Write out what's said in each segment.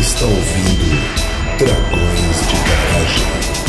Está ouvindo Dragões de Garagem.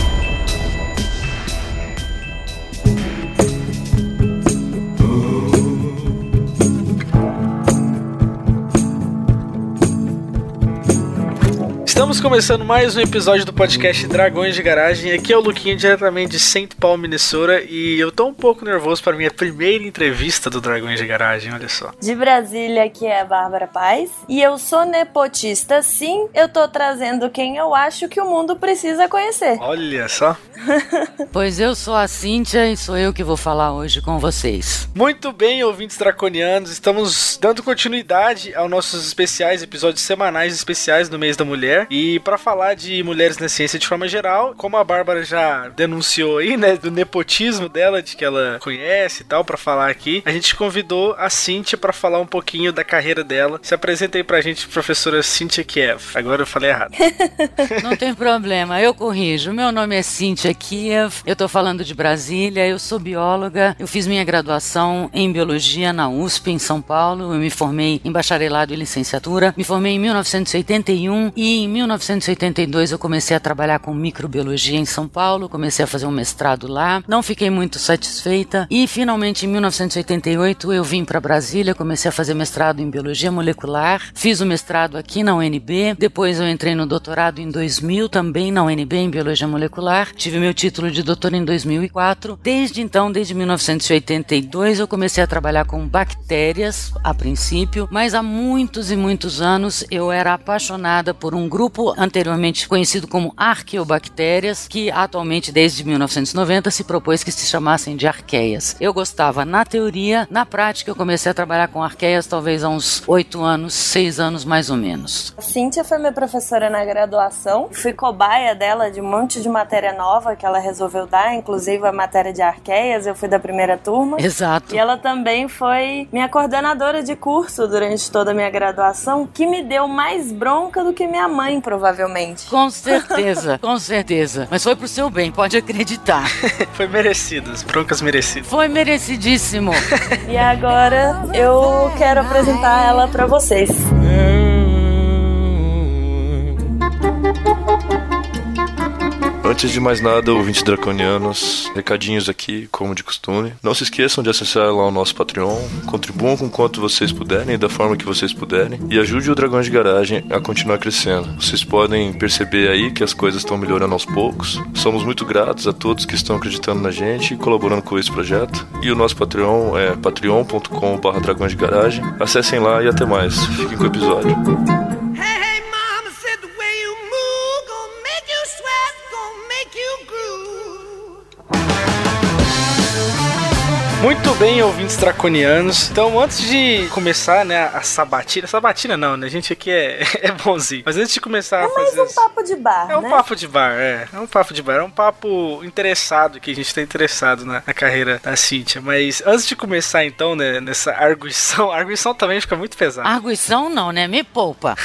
Começando mais um episódio do podcast Dragões de Garagem. Aqui é o Luquinha, diretamente de St. Paul, Minnesota. E eu tô um pouco nervoso para minha primeira entrevista do Dragões de Garagem, olha só. De Brasília, aqui é a Bárbara Paz. E eu sou nepotista, sim. Eu tô trazendo quem eu acho que o mundo precisa conhecer. Olha só. pois eu sou a Cíntia e sou eu que vou falar hoje com vocês. Muito bem, ouvintes draconianos. Estamos dando continuidade aos nossos especiais, episódios semanais especiais no mês da mulher. E para falar de mulheres na ciência de forma geral, como a Bárbara já denunciou aí, né, do nepotismo dela, de que ela conhece e tal, para falar aqui, a gente convidou a Cíntia para falar um pouquinho da carreira dela. Se apresenta aí pra gente, professora Cíntia Kiev. Agora eu falei errado. Não tem problema, eu corrijo. Meu nome é Cíntia Kiev, eu tô falando de Brasília, eu sou bióloga, eu fiz minha graduação em biologia na USP, em São Paulo, eu me formei em bacharelado e licenciatura, me formei em 1981 e em 1982 eu comecei a trabalhar com microbiologia em São Paulo, comecei a fazer um mestrado lá, não fiquei muito satisfeita. E finalmente em 1988 eu vim para Brasília, comecei a fazer mestrado em biologia molecular, fiz o mestrado aqui na UNB, depois eu entrei no doutorado em 2000 também na UNB em biologia molecular, tive meu título de doutor em 2004. Desde então, desde 1982 eu comecei a trabalhar com bactérias a princípio, mas há muitos e muitos anos eu era apaixonada por um grupo anteriormente conhecido como arqueobactérias, que atualmente, desde 1990, se propôs que se chamassem de arqueias. Eu gostava na teoria, na prática eu comecei a trabalhar com arqueias talvez há uns oito anos, seis anos mais ou menos. A Cíntia foi minha professora na graduação, fui cobaia dela de um monte de matéria nova que ela resolveu dar, inclusive a matéria de arqueias, eu fui da primeira turma. Exato. E ela também foi minha coordenadora de curso durante toda a minha graduação, que me deu mais bronca do que minha mãe mãe, provavelmente. Com certeza, com certeza. Mas foi pro seu bem, pode acreditar. foi merecido, as broncas merecidas. Foi merecidíssimo. e agora eu quero apresentar ela para vocês. Antes de mais nada, ouvintes draconianos, recadinhos aqui, como de costume. Não se esqueçam de acessar lá o nosso Patreon, contribuam com quanto vocês puderem, da forma que vocês puderem, e ajude o Dragões de Garagem a continuar crescendo. Vocês podem perceber aí que as coisas estão melhorando aos poucos. Somos muito gratos a todos que estão acreditando na gente e colaborando com esse projeto. E o nosso Patreon é patreon.com.br. Acessem lá e até mais. Fiquem com o episódio. Muito bem, ouvintes draconianos. Então, antes de começar, né, a sabatina. Sabatina não, né? A gente aqui é, é bonzinho. Mas antes de começar é a fazer. É mais um papo de bar. É um né? papo de bar, é. É um papo de bar. É um papo interessado, que a gente tá interessado na, na carreira da Cíntia. Mas antes de começar, então, né, nessa arguição. Arguição também fica muito pesado. Arguição não, né? Me poupa.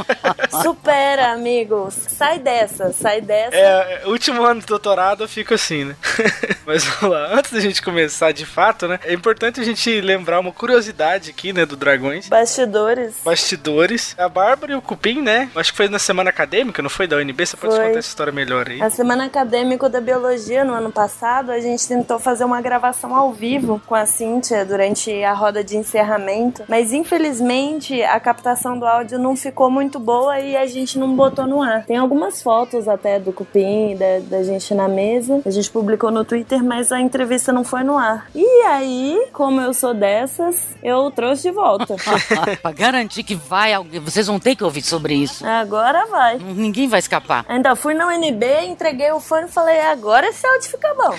Supera, amigos. Sai dessa, sai dessa. É, último ano de doutorado eu fico assim, né? Mas vamos lá. Antes da gente começar de fato fato, né? É importante a gente lembrar uma curiosidade aqui, né, do Dragões. Bastidores. Bastidores. A Bárbara e o Cupim, né? Acho que foi na semana acadêmica, não foi da UNB? Você pode foi. contar essa história melhor aí? A semana acadêmica da biologia no ano passado, a gente tentou fazer uma gravação ao vivo com a Cíntia durante a roda de encerramento, mas infelizmente a captação do áudio não ficou muito boa e a gente não botou no ar. Tem algumas fotos até do Cupim, da, da gente na mesa. A gente publicou no Twitter, mas a entrevista não foi no ar. E e aí, como eu sou dessas, eu trouxe de volta. pra garantir que vai, vocês vão ter que ouvir sobre isso. Agora vai. Ninguém vai escapar. Ainda fui na UNB, entreguei o fone e falei: agora esse áudio fica bom.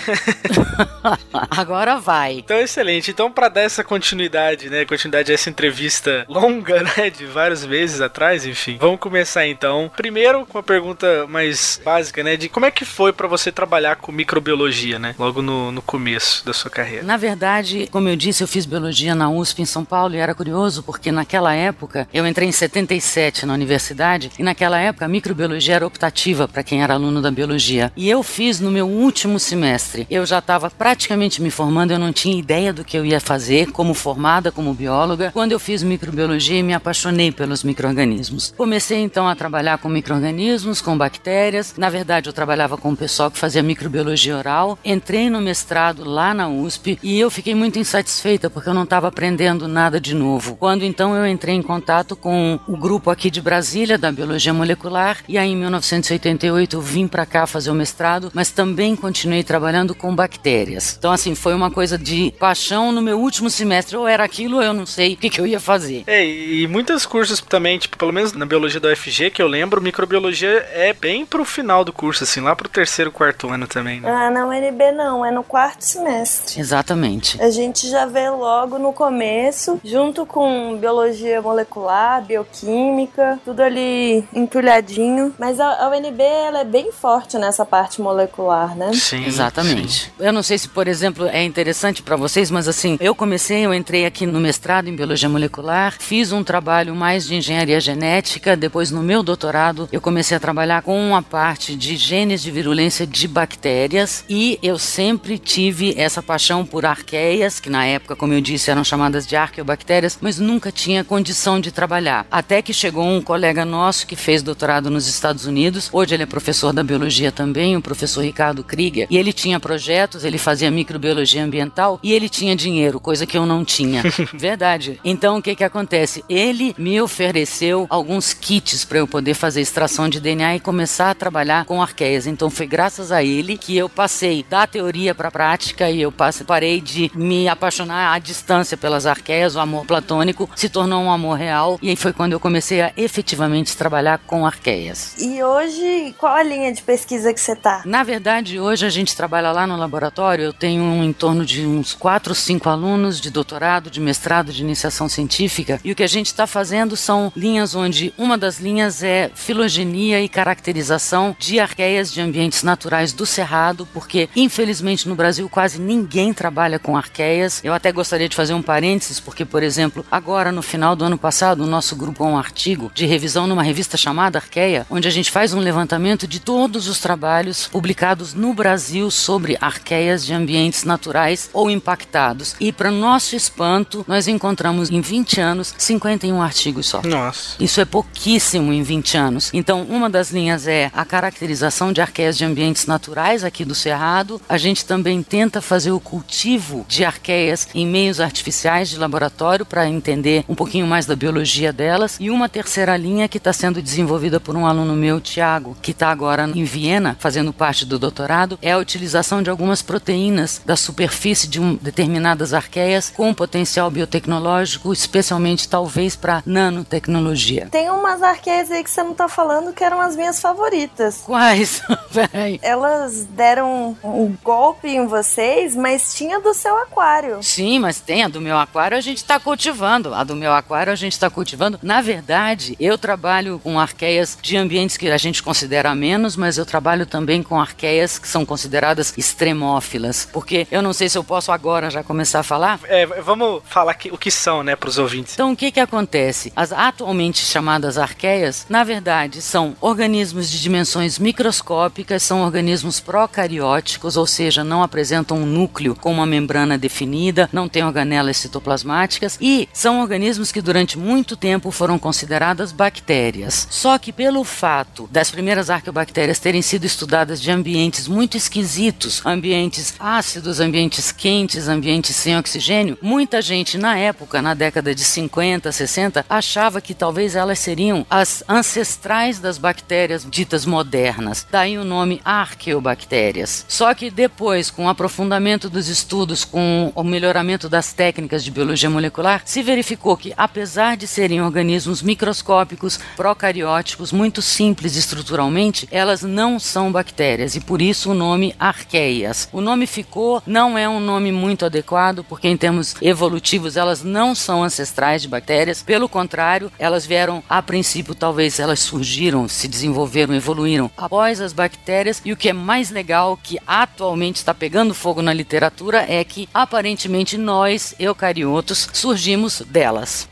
agora vai. Então, excelente. Então, para dar essa continuidade, né? Continuidade a essa entrevista longa, né? De vários meses atrás, enfim. Vamos começar então. Primeiro, com a pergunta mais básica, né? De como é que foi para você trabalhar com microbiologia, né? Logo no, no começo da sua carreira. Na verdade, como eu disse, eu fiz biologia na USP em São Paulo e era curioso porque naquela época, eu entrei em 77 na universidade e naquela época a microbiologia era optativa para quem era aluno da biologia. E eu fiz no meu último semestre. Eu já estava praticamente me formando, eu não tinha ideia do que eu ia fazer como formada como bióloga. Quando eu fiz microbiologia, me apaixonei pelos microrganismos. Comecei então a trabalhar com microrganismos, com bactérias. Na verdade, eu trabalhava com o pessoal que fazia microbiologia oral. Entrei no mestrado lá na USP e eu fiquei muito insatisfeita porque eu não estava aprendendo nada de novo. Quando então eu entrei em contato com o grupo aqui de Brasília da biologia molecular e aí em 1988 eu vim para cá fazer o mestrado, mas também continuei trabalhando com bactérias. Então assim, foi uma coisa de paixão no meu último semestre, ou era aquilo, ou eu não sei o que, que eu ia fazer. É, e muitos cursos também, tipo, pelo menos na biologia da UFG, que eu lembro, microbiologia é bem pro final do curso, assim, lá pro terceiro, quarto ano também, né? Ah, na UNB não, é no quarto semestre. Exatamente. A gente já vê logo no começo, junto com biologia molecular, bioquímica, tudo ali empilhadinho. Mas a, a UNB ela é bem forte nessa parte molecular, né? Sim. Exatamente. Eu não sei se, por exemplo, é interessante para vocês, mas assim, eu comecei, eu entrei aqui no mestrado em biologia molecular, fiz um trabalho mais de engenharia genética, depois no meu doutorado eu comecei a trabalhar com a parte de genes de virulência de bactérias e eu sempre tive essa paixão por arqueias, que na época, como eu disse, eram chamadas de arqueobactérias, mas nunca tinha condição de trabalhar. Até que chegou um colega nosso que fez doutorado nos Estados Unidos, hoje ele é professor da biologia também, o professor Ricardo Krieger, e ele tinha projetos, ele fazia microbiologia ambiental e ele tinha dinheiro, coisa que eu não tinha. Verdade. Então o que que acontece? Ele me ofereceu alguns kits para eu poder fazer extração de DNA e começar a trabalhar com arqueias. Então foi graças a ele que eu passei da teoria para a prática e eu passei, de me apaixonar à distância pelas arqueias, o amor platônico se tornou um amor real e aí foi quando eu comecei a efetivamente trabalhar com arqueias. E hoje, qual a linha de pesquisa que você tá? Na verdade, hoje a gente trabalha lá no laboratório. Eu tenho em torno de uns 4, 5 alunos de doutorado, de mestrado, de iniciação científica. E o que a gente está fazendo são linhas onde uma das linhas é filogenia e caracterização de arqueias de ambientes naturais do Cerrado, porque infelizmente no Brasil quase ninguém trabalha com arqueias. Eu até gostaria de fazer um parênteses, porque, por exemplo, agora no final do ano passado, o nosso grupo um artigo de revisão numa revista chamada Arqueia, onde a gente faz um levantamento de todos os trabalhos publicados no Brasil sobre arqueias de ambientes naturais ou impactados. E, para nosso espanto, nós encontramos em 20 anos 51 artigos só. Nossa. Isso é pouquíssimo em 20 anos. Então, uma das linhas é a caracterização de arqueias de ambientes naturais aqui do Cerrado. A gente também tenta fazer o cultivo de arqueias em meios artificiais de laboratório para entender um pouquinho mais da biologia delas. E uma terceira linha que está sendo desenvolvida por um aluno meu, Tiago, que está agora em Viena, fazendo parte do doutorado, é a utilização de algumas proteínas da superfície de um, determinadas arqueias com potencial biotecnológico, especialmente talvez para nanotecnologia. Tem umas arqueias aí que você não tá falando que eram as minhas favoritas. Quais? Elas deram um golpe em vocês, mas tinha do seu aquário. Sim, mas tem a do meu aquário a gente está cultivando. A do meu aquário a gente está cultivando. Na verdade, eu trabalho com arqueias de ambientes que a gente considera menos, mas eu trabalho também com arqueias que são consideradas extremófilas. Porque eu não sei se eu posso agora já começar a falar. É, vamos falar que- o que são, né, pros ouvintes. Então, o que que acontece? As atualmente chamadas arqueias, na verdade, são organismos de dimensões microscópicas, são organismos procarióticos, ou seja, não apresentam um núcleo com uma membrana definida, não têm organelas citoplasmáticas e são organismos que durante muito tempo foram consideradas bactérias. Só que pelo fato das primeiras arqueobactérias terem sido estudadas de ambientes muito esquisitos, ambientes ácidos, ambientes quentes, ambientes sem oxigênio, muita gente na época, na década de 50, 60, achava que talvez elas seriam as ancestrais das bactérias ditas modernas. Daí o nome arqueobactérias. Só que depois, com o aprofundamento dos estudos, com o melhoramento das técnicas de biologia molecular, se verificou que, apesar de serem organismos microscópicos, procarióticos, muito simples estruturalmente, elas não são bactérias e por isso o nome arqueias. O nome ficou, não é um nome muito adequado, porque em termos evolutivos elas não são ancestrais de bactérias, pelo contrário, elas vieram a princípio, talvez elas surgiram, se desenvolveram, evoluíram após as bactérias, e o que é mais legal, que atualmente está pegando fogo na literatura, é que aparentemente nós, eucariotos, surgimos delas.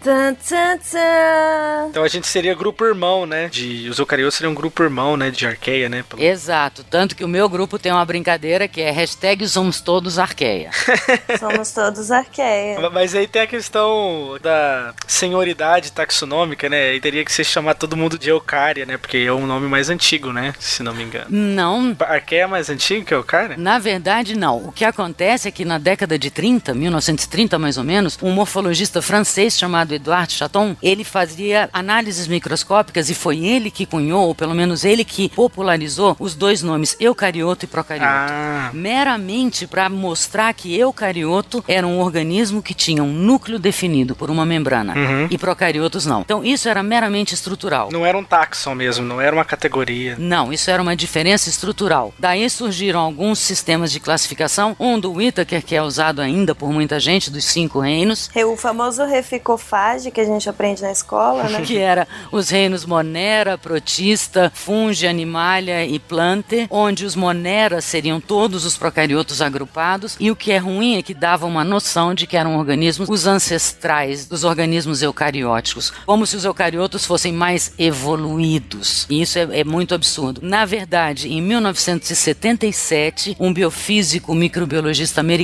Então a gente seria grupo irmão, né? De, os eucariotos seriam um grupo irmão, né? De arqueia, né? Pelo- Exato, tanto que o meu grupo tem uma brincadeira que é hashtag somos todos arqueia. Somos todos arqueia. Mas aí tem a questão da senhoridade taxonômica, né? Aí teria que se chamar todo mundo de Eucária, né? Porque é um nome mais antigo, né? Se não me engano. Não, Arqueia é mais antigo que Eucária? Na verdade, não. O que acontece é que na década de 30, 1930 mais ou menos, um morfologista francês chamado Edouard Chaton, ele fazia análises microscópicas e foi ele que cunhou, ou pelo menos ele que popularizou os dois nomes eucarioto e procarioto. Ah, Meramente para mostrar que eucarioto era um organismo que tinha um núcleo definido por uma membrana Uhum. e procariotos não. Então isso era meramente estrutural. não era um taxon mesmo, não era uma categoria. Não, isso era uma diferença estrutural. Daí surgiram alguns sistemas de classificação, um do Whittaker, que é usado ainda por muita gente, dos cinco reinos, O famoso reficofage que a gente aprende na escola, né? que era os reinos Monera, Protista, Fungi, Animalia e Plante, onde os Monera seriam todos os procariotos agrupados, e o que é ruim é que dava uma noção de que eram organismos os ancestrais dos organismos eucarióticos, como se os eucariotos fossem mais evoluídos. E isso é, é muito absurdo. Na verdade, em 1977, um biofísico microbiologista americano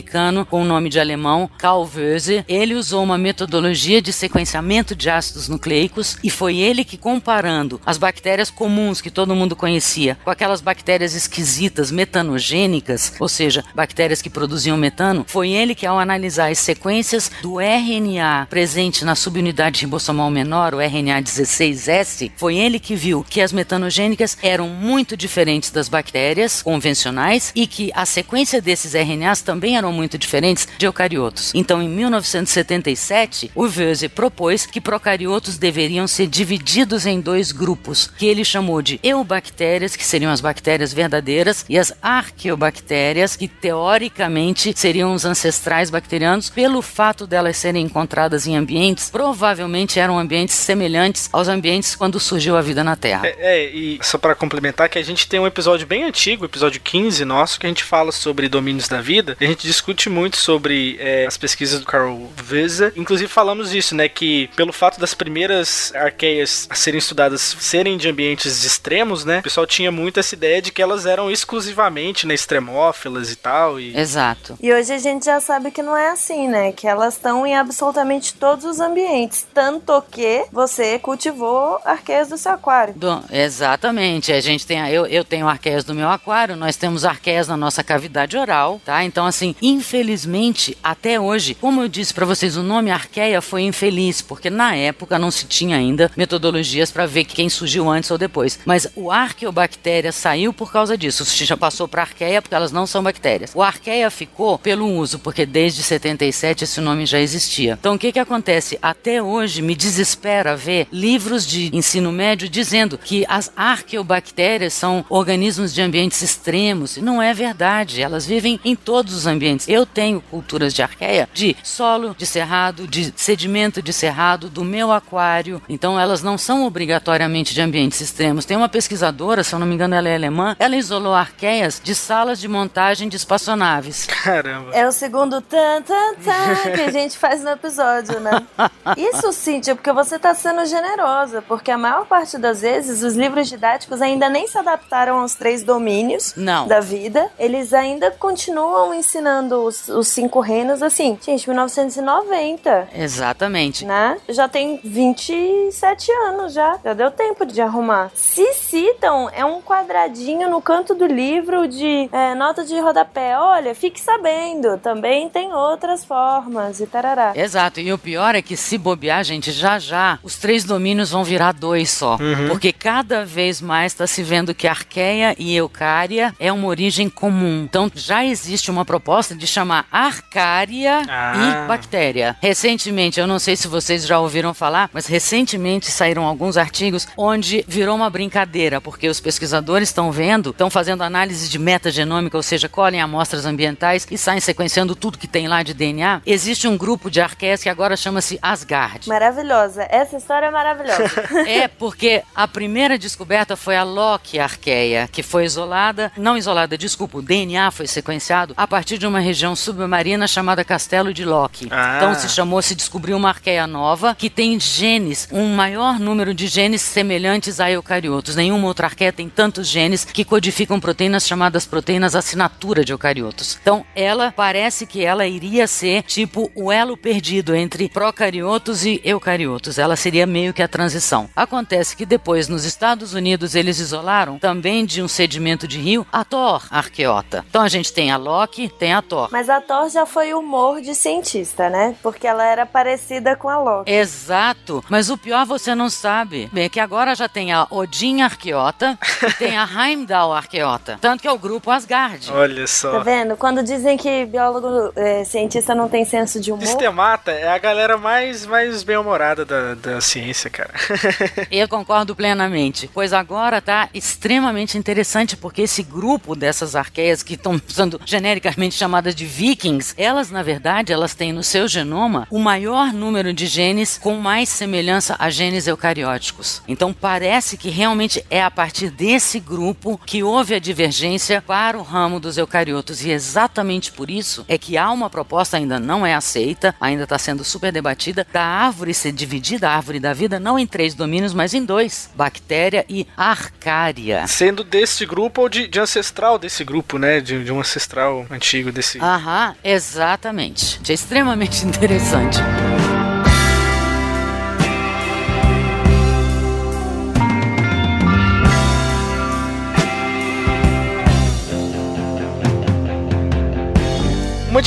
com o nome de alemão Karl Wöse, ele usou uma metodologia de sequenciamento de ácidos nucleicos e foi ele que comparando as bactérias comuns que todo mundo conhecia com aquelas bactérias esquisitas metanogênicas, ou seja, bactérias que produziam metano, foi ele que ao analisar as sequências do RNA presente na subunidade ribossomal menor, o RNA 16S, foi ele que viu que as metanogênicas eram muito diferentes das bactérias convencionais e que a sequência desses RNAs também eram muito diferentes de eucariotos. Então, em 1977, o Wöse propôs que procariotos deveriam ser divididos em dois grupos, que ele chamou de eubactérias, que seriam as bactérias verdadeiras, e as arqueobactérias, que teoricamente seriam os ancestrais bacterianos, pelo fato delas serem encontradas em ambientes, provavelmente eram ambientes semelhantes aos ambientes quando surgiu a vida na Terra. É, é, e só pra complementar que a gente tem um episódio bem antigo, episódio 15 nosso, que a gente fala sobre domínios da vida. E a gente discute muito sobre é, as pesquisas do Carl Wöse. Inclusive falamos disso, né, que pelo fato das primeiras arqueias a serem estudadas serem de ambientes extremos, né, o pessoal tinha muito essa ideia de que elas eram exclusivamente, né, extremófilas e tal. E Exato. E hoje a gente já sabe que não é assim, né? Que elas estão em absolutamente todos os ambientes. Tanto que você cultivou arqueias do seu aquário. Do- exatamente. A gente tem, a- eu, eu tenho arqueias no meu aquário, nós temos arqueias na nossa cavidade oral, tá? Então, assim, infelizmente, até hoje, como eu disse pra vocês, o nome arqueia foi infeliz, porque na época não se tinha ainda metodologias pra ver quem surgiu antes ou depois. Mas o arqueobactéria saiu por causa disso. Já passou pra arqueia porque elas não são bactérias. O arqueia ficou pelo uso, porque desde 77 esse nome já existia. Então, o que que acontece? Até hoje me desespera ver livros de ensino médio dizendo que as arqueobactérias são organismos de ambientes extremos. Não é verdade. Elas vivem em todos os ambientes. Eu tenho culturas de arqueia de solo de cerrado, de sedimento de cerrado, do meu aquário. Então, elas não são obrigatoriamente de ambientes extremos. Tem uma pesquisadora, se eu não me engano, ela é alemã, ela isolou arqueias de salas de montagem de espaçonaves. caramba. É o segundo tan tan tan que a gente faz no episódio, né? Isso, Cíntia, porque você tá sendo generosa, porque a maior parte das vezes os livros didáticos ainda nem se adaptaram aos três domínios Não. da vida. Eles ainda continuam ensinando os, os cinco reinos assim. Gente, 1990. Exatamente. Né? Já tem 27 anos já. Já deu tempo de arrumar. Se citam, é um quadradinho no canto do livro de é, nota de rodapé. Olha, fique sabendo, também tem outras formas e tarará. Exato, e o pior é que se bobear, gente, já já os três domínios vão virar dois só. Porque cada vez mais está se vendo que arqueia e eucária é uma origem comum. Então já existe uma proposta de chamar arcária Ah. e bactéria. Recentemente, eu não sei se vocês já ouviram falar, mas recentemente saíram alguns artigos onde virou uma brincadeira, porque os pesquisadores estão vendo, estão fazendo análise de metagenômica, ou seja, colhem amostras ambientais e saem sequenciando tudo que tem lá de DNA. Existe um grupo de arqueias que agora chama-se Asgard. Maravilhosa. Essa história é maravilhosa. É porque a primeira descoberta foi a Loki arqueia, que foi isolada, não isolada, desculpa, o DNA foi sequenciado a partir de uma uma região submarina chamada Castelo de Loki. Ah. Então se chamou, se descobriu uma arqueia nova que tem genes, um maior número de genes semelhantes a eucariotos. Nenhuma outra arqueia tem tantos genes que codificam proteínas chamadas proteínas assinatura de eucariotos. Então ela parece que ela iria ser tipo o elo perdido entre procariotos e eucariotos. Ela seria meio que a transição. Acontece que depois nos Estados Unidos eles isolaram também de um sedimento de rio a Thor arqueota. Então a gente tem a Loki, tem a Thor. Mas a Thor já foi humor de cientista, né? Porque ela era parecida com a Loki. Exato, mas o pior você não sabe. Bem, é que agora já tem a Odin Arqueota e tem a Heimdall Arqueota. Tanto que é o grupo Asgard. Olha Tá só. vendo? Quando dizem que biólogo, é, cientista não tem senso de humor, Sistemata é a galera mais, mais bem-humorada da, da ciência, cara. Eu concordo plenamente, pois agora tá extremamente interessante porque esse grupo dessas arqueias que estão sendo genericamente chamadas de vikings, elas na verdade elas têm no seu genoma o maior número de genes com mais semelhança a genes eucarióticos. Então parece que realmente é a partir desse grupo que houve a divergência para o ramo dos eucariotos e exatamente por isso é que há uma proposta ainda não é aceita, ainda está sendo super debatida da árvore ser dividida, a árvore da vida não em três domínios, mas em dois: bactéria e arcária. Sendo desse grupo ou de, de ancestral desse grupo, né? De, de um ancestral antigo desse. Aham, exatamente. É extremamente interessante.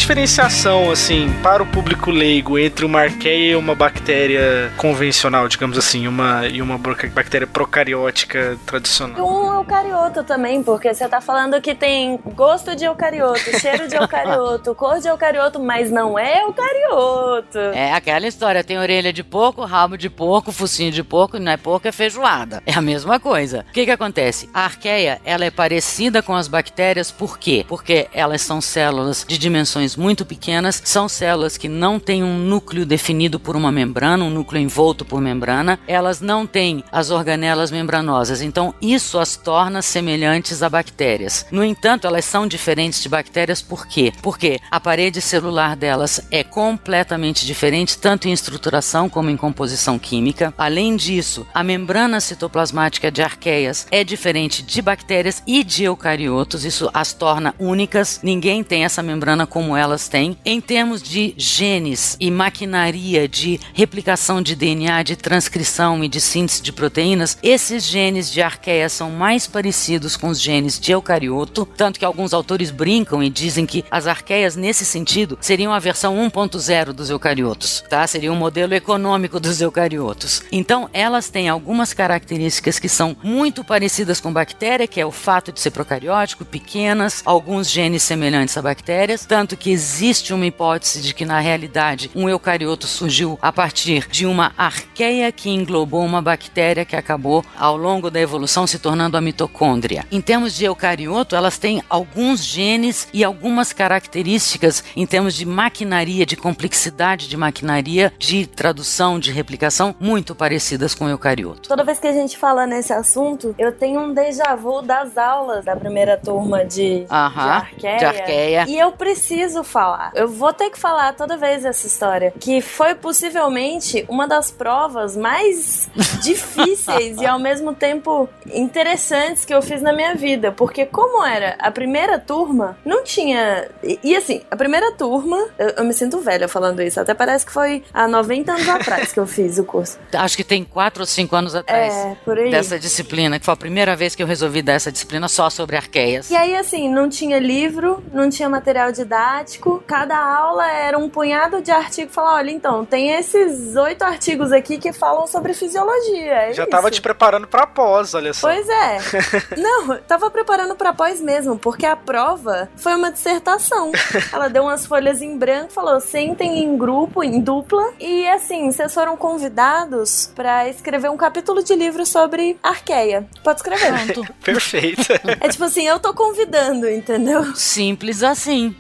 Diferenciação, assim, para o público leigo entre uma arqueia e uma bactéria convencional, digamos assim, uma, e uma bactéria procariótica E tradicional. um eucarioto também, porque você tá falando que tem gosto de eucarioto, cheiro de eucarioto, cor de eucarioto, mas não é eucarioto. É aquela história: tem orelha de porco, rabo de porco, focinho de porco, e não é porco, é feijoada. É a mesma coisa. O que, que acontece? A arqueia ela é parecida com as bactérias, por quê? Porque elas são células de dimensões muito pequenas, são células que não têm um núcleo definido por uma membrana, um núcleo envolto por membrana, elas não têm as organelas membranosas, então isso as torna semelhantes a bactérias. No entanto, elas são diferentes de bactérias por quê? Porque a parede celular delas é completamente diferente, tanto em estruturação como em composição química. Além disso, a membrana citoplasmática de arqueias é diferente de bactérias e de eucariotos, isso as torna únicas. Ninguém tem essa membrana como elas têm. Em termos de genes e maquinaria de replicação de DNA, de transcrição e de síntese de proteínas, esses genes de arqueia são mais parecidos com os genes de eucarioto, tanto que alguns autores brincam e dizem que as arqueias nesse sentido seriam a versão 1.0 dos eucariotos, tá? Seria um modelo econômico dos eucariotos. Então, elas têm algumas características que são muito parecidas com bactéria, que é o fato de ser procariótico, pequenas, alguns genes semelhantes a bactérias, tanto que existe uma hipótese de que na realidade um eucarioto surgiu a partir de uma arqueia que englobou uma bactéria que acabou ao longo da evolução se tornando a mitocôndria. Em termos de eucarioto, elas têm alguns genes e algumas características em termos de maquinaria, de complexidade de maquinaria, de tradução, de replicação, muito parecidas com o eucarioto. Toda vez que a gente fala nesse assunto, eu tenho um déjà vu das aulas da primeira turma de, Aham, de arqueia. de arqueia. E eu preciso falar. Eu vou ter que falar toda vez essa história. Que foi possivelmente uma das provas mais difíceis e ao mesmo tempo interessantes que eu fiz na minha vida. Porque como era a primeira turma, não tinha. E, e assim, a primeira turma, eu, eu me sinto velha falando isso. Até parece que foi há 90 anos atrás que eu fiz o curso. Acho que tem quatro ou cinco anos atrás. É, por aí. Dessa disciplina, que foi a primeira vez que eu resolvi dar essa disciplina só sobre arqueias. E aí, assim, não tinha livro, não tinha material didático, cada aula era um punhado de artigo. Falar, olha, então, tem esses oito artigos aqui que falam sobre fisiologia. é Já isso. tava te preparando pra pós, olha só. Pois é. Não, tava preparando pra pós mesmo, porque a prova foi uma dissertação. Ela deu umas folhas em branco, falou: sentem em grupo, em dupla, e assim, vocês foram convidados pra escrever um capítulo de livro sobre arqueia. Pode escrever. Pronto. Perfeito. É tipo assim, eu tô convidando, entendeu? Simples assim.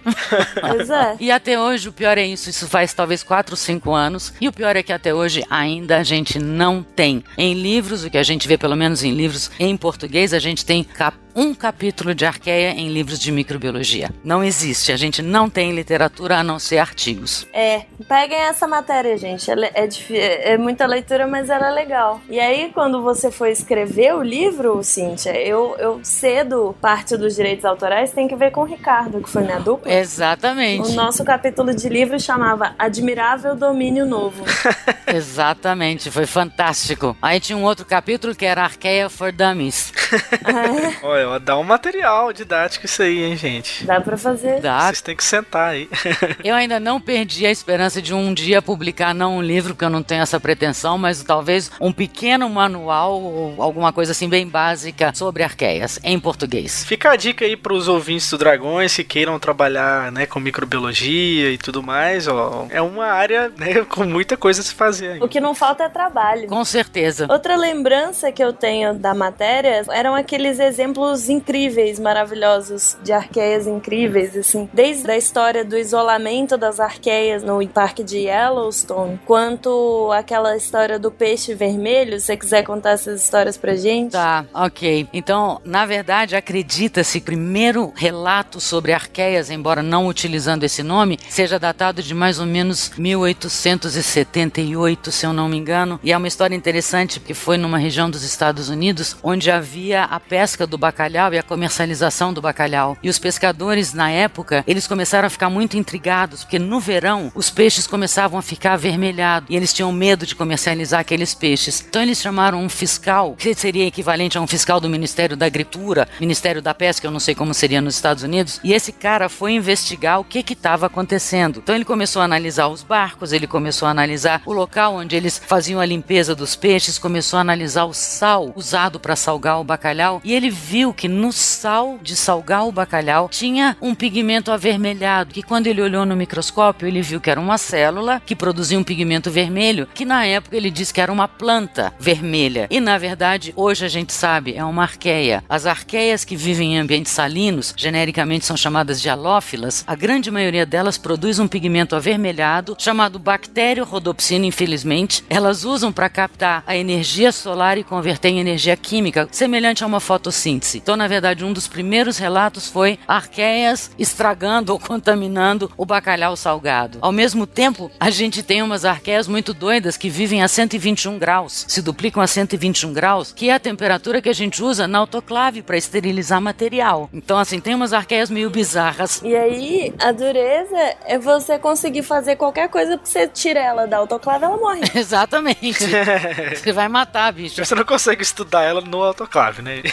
Pois é. E até hoje, o pior é isso, isso faz talvez 4 ou 5 anos. E o pior é que até hoje ainda a gente não tem. Em livros, o que a gente vê, pelo menos em livros em português, a gente tem capítulos um capítulo de arqueia em livros de microbiologia. Não existe. A gente não tem literatura a não ser artigos. É, peguem essa matéria, gente. É, é, é muita leitura, mas ela é legal. E aí, quando você for escrever o livro, Cíntia, eu, eu cedo parte dos direitos autorais tem que ver com o Ricardo, que foi minha dupla. Exatamente. O nosso capítulo de livro chamava Admirável Domínio Novo. Exatamente, foi fantástico. Aí tinha um outro capítulo que era Arqueia for Dummies. é. Olha, dá um material didático isso aí, hein, gente? Dá pra fazer. Dá. Vocês têm que sentar aí. eu ainda não perdi a esperança de um dia publicar, não um livro, que eu não tenho essa pretensão, mas talvez um pequeno manual ou alguma coisa assim bem básica sobre arqueias, em português. Fica a dica aí pros ouvintes do Dragões que queiram trabalhar né, com microbiologia e tudo mais, ó. É uma área né, com muita coisa a se fazer. Ainda. O que não falta é trabalho. Com certeza. Outra lembrança que eu tenho da matéria eram aqueles exemplos incríveis, maravilhosos, de arqueias incríveis, assim. Desde a história do isolamento das arqueias no parque de Yellowstone, quanto aquela história do peixe vermelho. Se você quiser contar essas histórias pra gente. Tá, ok. Então, na verdade, acredita-se que o primeiro relato sobre arqueias, embora não utilizando esse nome, seja datado de mais ou menos 1878, se eu não me engano. E é uma história interessante porque foi numa região dos Estados Unidos onde havia a pesca do bacalhau e a comercialização do bacalhau. E os pescadores, na época, eles começaram a ficar muito intrigados porque no verão os peixes começavam a ficar avermelhados e eles tinham medo de comercializar aqueles peixes. Então eles chamaram um fiscal, que seria equivalente a um fiscal do Ministério da Agricultura, Ministério da Pesca, eu não sei como seria nos Estados Unidos, e esse cara foi investigar o que estava acontecendo. Então ele começou a analisar os barcos, ele começou a analisar o local onde eles faziam a limpeza dos peixes, começou a analisar o sal usado para salgar o bacalhau e ele viu que no sal de salgar o bacalhau tinha um pigmento avermelhado, que quando ele olhou no microscópio, ele viu que era uma célula que produzia um pigmento vermelho, que na época ele disse que era uma planta vermelha. E na verdade, hoje a gente sabe, é uma arqueia. As arqueias que vivem em ambientes salinos, genericamente são chamadas de halófilas, a grande maioria delas produz um pigmento avermelhado chamado bactério rodopsina, infelizmente. Elas usam para captar a energia solar e converter em energia química, semelhante a uma fotossíntese. Então, na verdade, um dos primeiros relatos foi arqueias estragando ou contaminando o bacalhau salgado. Ao mesmo tempo, a gente tem umas arqueias muito doidas que vivem a 121 graus, se duplicam a 121 graus, que é a temperatura que a gente usa na autoclave para esterilizar material. Então, assim, tem umas arqueias meio bizarras. E aí, a dureza é você conseguir fazer qualquer coisa que você tira ela da autoclave, ela morre. Exatamente. você vai matar, bicho. Você não consegue estudar ela no autoclave, né?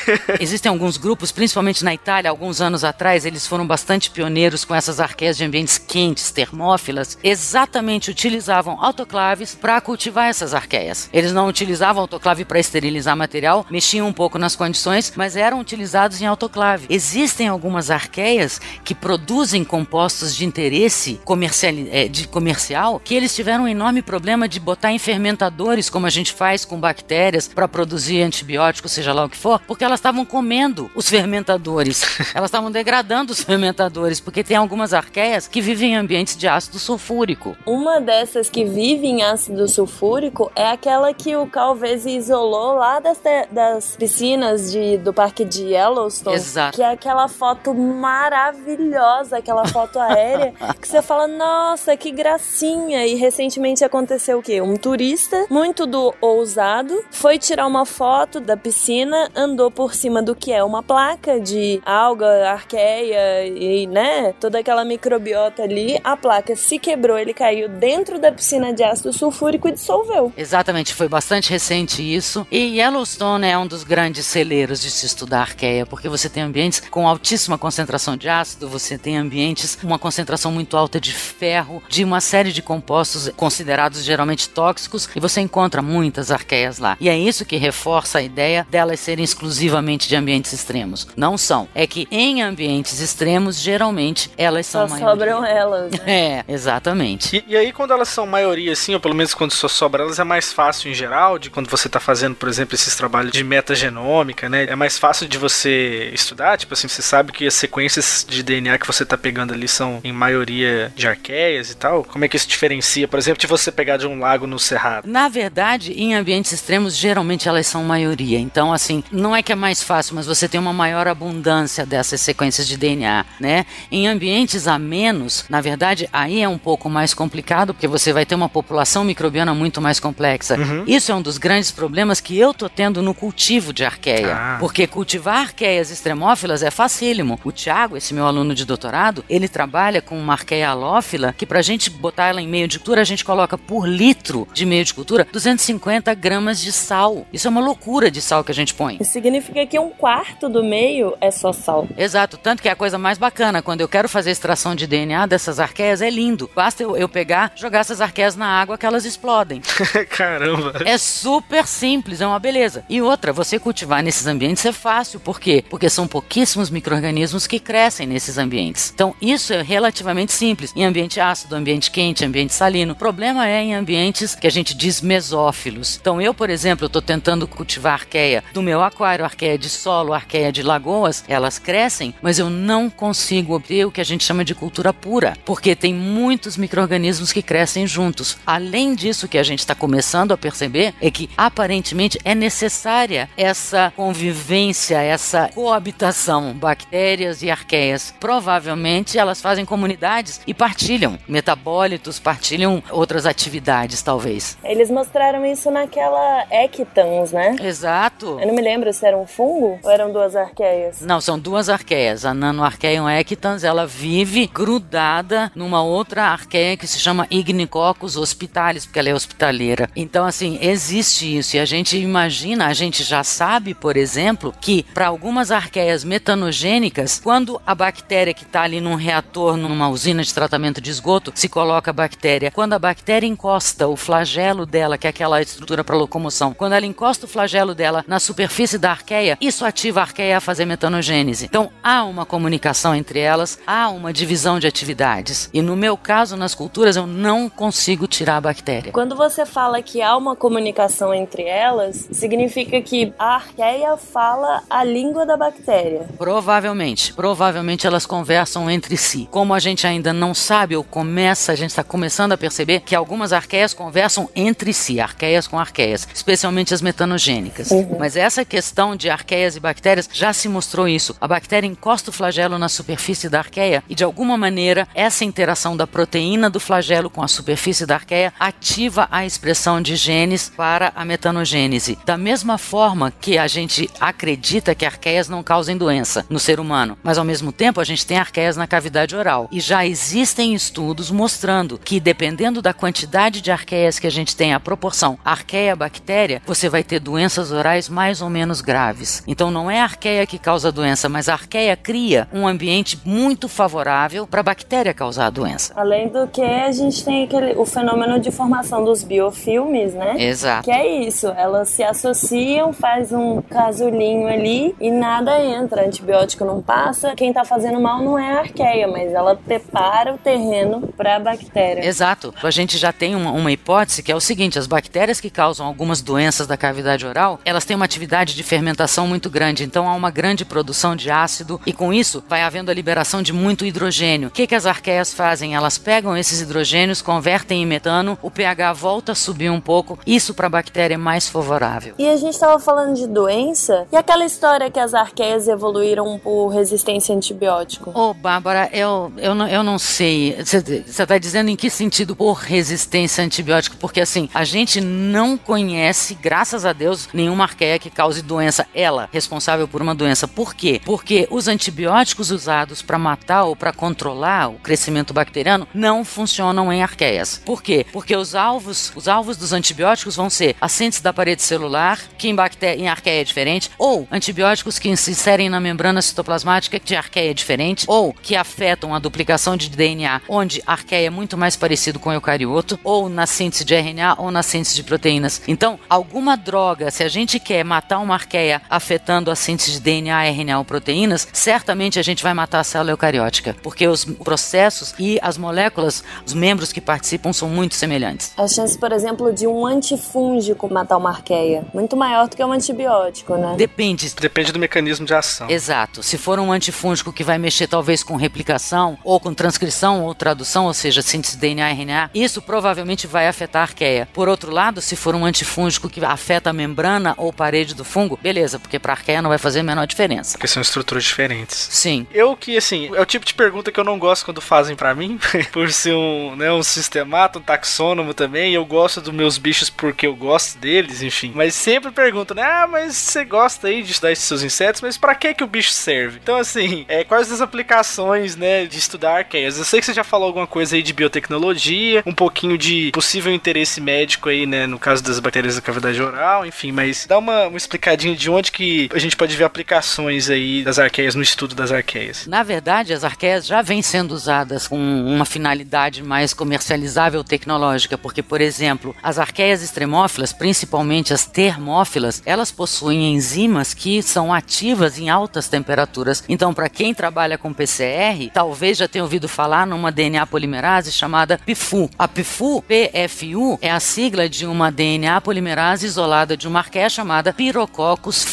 Existem alguns grupos, principalmente na Itália, alguns anos atrás, eles foram bastante pioneiros com essas arqueias de ambientes quentes, termófilas, exatamente utilizavam autoclaves para cultivar essas arqueias. Eles não utilizavam autoclave para esterilizar material, mexiam um pouco nas condições, mas eram utilizados em autoclave. Existem algumas arqueias que produzem compostos de interesse comercial, de comercial que eles tiveram um enorme problema de botar em fermentadores, como a gente faz com bactérias, para produzir antibióticos, seja lá o que for, porque elas estavam comendo os fermentadores. elas estavam degradando os fermentadores, porque tem algumas arqueias que vivem em ambientes de ácido sulfúrico. Uma dessas que vive em ácido sulfúrico é aquela que o Calvese isolou lá das, das piscinas de, do parque de Yellowstone. Exato. Que é aquela foto maravilhosa, aquela foto aérea, que você fala, nossa, que gracinha. E recentemente aconteceu o quê? Um turista, muito do ousado, foi tirar uma foto da piscina, andou por cima do que é uma placa de alga, arqueia e, né, toda aquela microbiota ali. A placa se quebrou, ele caiu dentro da piscina de ácido sulfúrico e dissolveu. Exatamente, foi bastante recente isso. E Yellowstone é um dos grandes celeiros de se estudar arqueia, porque você tem ambientes com altíssima concentração de ácido, você tem ambientes com uma concentração muito alta de ferro, de uma série de compostos considerados geralmente tóxicos, e você encontra muitas arqueias lá. E é isso que reforça a ideia delas serem exclusivamente de ambientes extremos. Não são. É que em ambientes extremos, geralmente, elas são Só sobram elas. Né? É, exatamente. E, e, aí, quando elas são maioria, assim, ou pelo menos quando só sobra elas, é mais fácil em geral, de quando você está fazendo, por exemplo, esses trabalhos de metagenômica, né? É mais fácil de você estudar, tipo assim, você sabe que as sequências de DNA que você está pegando ali são em maioria de arqueias e tal. Como é que isso diferencia, por exemplo, de você pegar de um lago no cerrado? Na verdade, em ambientes extremos, geralmente elas são maioria. Então, assim, não é que é mais fácil, mas você tem uma maior abundância dessas sequências de DNA, né? Em ambientes a menos, na verdade, aí é um pouco mais complicado, porque você vai ter uma população microbiana muito mais complexa. Uhum. Isso é um dos grandes problemas que eu tô tendo no cultivo de arqueia. Ah. Porque cultivar arqueias extremófilas é facílimo. O Tiago, esse meu aluno de doutorado, ele trabalha com uma arqueia halófila que pra gente botar ela em meio de cultura, a gente coloca por litro de meio de cultura 250 gramas de sal. Isso é uma loucura de sal que a gente põe. Isso significa que um quarto do meio é só sal. Exato, tanto que é a coisa mais bacana, quando eu quero fazer extração de DNA dessas arqueias, é lindo. Basta eu, eu pegar, jogar essas arqueias na água que elas explodem. Caramba. É super simples, é uma beleza. E outra, você cultivar nesses ambientes é fácil. Por quê? Porque são pouquíssimos micro-organismos que crescem nesses ambientes. Então, isso é relativamente simples. Em ambiente ácido, ambiente quente, ambiente salino. O problema é em ambientes que a gente diz mesófilos. Então, eu, por exemplo, estou tentando cultivar arqueia do meu aquário, arqueia de solo, arqueia de lagoas. Elas crescem, mas eu não consigo obter o que a gente chama de cultura pura, porque tem muitos micro-organismos que crescem juntos. Além disso, o que a gente está começando a perceber é que aparentemente é necessária essa convivência, essa coabitação, bactérias e arqueias. Provavelmente elas fazem comunidades e partilham metabólitos, partilham outras atividades, talvez. Eles mostraram isso naquela Ectans, né? Exato. Eu não me lembro se era um fungo ou eram duas arqueias. Não, são duas arqueias. A Nanoarcheion ectans, ela vive grudada numa outra arqueia que se chama Ignicoccus hospitalis, porque ela é hospitaleira. Então, assim, existe isso. E a gente imagina, a gente já sabe, por exemplo, que para algumas arqueias metanogênicas, quando a bactéria que está ali num reator, numa usina de tratamento de esgoto, se coloca a bactéria, quando a bactéria encosta o flagelo dela, que é aquela estrutura para locomoção, quando ela encosta o flagelo dela na superfície da arqueia, isso ativa a arqueia a fazer metanogênese. Então, há uma comunicação entre elas, há uma divisão de atividades. E no meu caso, nas culturas, eu não consigo tirar a bactéria. Quando você fala que há uma comunicação entre elas, significa que a arqueia fala a língua da bactéria. Provavelmente, provavelmente elas conversam entre si. Como a gente ainda não sabe ou começa, a gente está começando a perceber que algumas arqueias conversam entre si, arqueias com arqueias, especialmente as metanogênicas. Mas essa questão de arqueias e bactérias já se mostrou isso. A bactéria encosta o flagelo na superfície da arqueia e de alguma maneira essa interação da proteína do flagelo com a superfície da arqueia ativa a expressão de genes para a metanogênese. Da mesma forma que a gente acredita que arqueias não causem doença no ser humano, mas ao mesmo tempo a gente tem arqueias na cavidade oral. E já existem estudos mostrando que dependendo da quantidade de arqueias que a gente tem, a proporção arqueia-bactéria, você vai ter doenças orais mais ou menos graves. Então não é a arqueia que causa a doença, mas a arqueia cria um ambiente muito favorável para a bactéria causar a doença. Além do que, a gente tem aquele, o fenômeno de formação dos biofilmes, né? Exato. Que é isso, elas se associam, faz um casulinho ali e nada entra, antibiótico não passa. Quem tá fazendo mal não é a arqueia, mas ela prepara o terreno para a bactéria. Exato. A gente já tem uma, uma hipótese que é o seguinte: as bactérias que causam algumas doenças da cavidade oral, elas têm uma atividade de fermentação muito grande, então há uma grande produção de ácido e com isso vai havendo a liberação de muito hidrogênio. O que, que as arqueias fazem? Elas pegam esses hidrogênios, convertem em metano, o pH volta a subir um pouco, isso para a bactéria é mais favorável. E a gente tava falando de doença, e aquela história que as arqueias evoluíram por resistência a antibiótico? Ô, Bárbara, eu, eu, não, eu não sei. Você está dizendo em que sentido por resistência a antibiótico? Porque, assim, a gente não conhece, graças a Deus, nenhuma arqueia que cause doença. Ela, responsável por uma doença. Por quê? Porque os antibióticos usados para matar ou para controlar o crescimento bacteriano não funcionam em arqueias. Por quê? Porque os alvos, os alvos dos antibióticos vão ser assentes da parede celular, que em, bactéria, em arqueia é diferente, ou antibióticos que se inserem na membrana citoplasmática, que de arqueia é diferente, ou que afetam a duplicação de DNA, onde arqueia é muito mais parecido com eucarioto, ou na síntese de RNA ou na síntese de proteínas. Então, alguma droga, se a gente quer matar uma arqueia afetando a síntese de DNA, RNA ou proteínas, certamente a gente vai matar a célula eucariótica, porque os processos e as moléculas, os membros que participam são muito semelhantes. A chance, por exemplo, de um antifúngico matar uma arqueia, muito maior do que um antibiótico, né? Depende. Depende do mecanismo de ação. Exato. Se for um antifúngico que vai mexer talvez com replicação, ou com transcrição ou tradução, ou seja, síntese de DNA RNA, isso provavelmente vai afetar a arqueia. Por outro lado, se for um antifúngico que afeta a membrana ou parede do fungo, beleza, porque para a arqueia arqueia não vai fazer a menor diferença. Porque são estruturas diferentes. Sim. Eu que, assim, é o tipo de pergunta que eu não gosto quando fazem pra mim, por ser um, né, um sistemata, um taxônomo também, eu gosto dos meus bichos porque eu gosto deles, enfim. Mas sempre perguntam, né, ah, mas você gosta aí de estudar esses seus insetos, mas pra que que o bicho serve? Então, assim, é, quais as aplicações, né, de estudar arqueias? Eu sei que você já falou alguma coisa aí de biotecnologia, um pouquinho de possível interesse médico aí, né, no caso das bactérias da cavidade oral, enfim, mas dá uma, uma explicadinha de onde que a gente pode ver aplicações aí das arqueias no estudo das arqueias. Na verdade, as arqueias já vêm sendo usadas com uma finalidade mais comercializável tecnológica, porque, por exemplo, as arqueias extremófilas, principalmente as termófilas, elas possuem enzimas que são ativas em altas temperaturas. Então, para quem trabalha com PCR, talvez já tenha ouvido falar numa DNA polimerase chamada PIFU. A PIFU, PFU, é a sigla de uma DNA polimerase isolada de uma arqueia chamada Pirococcus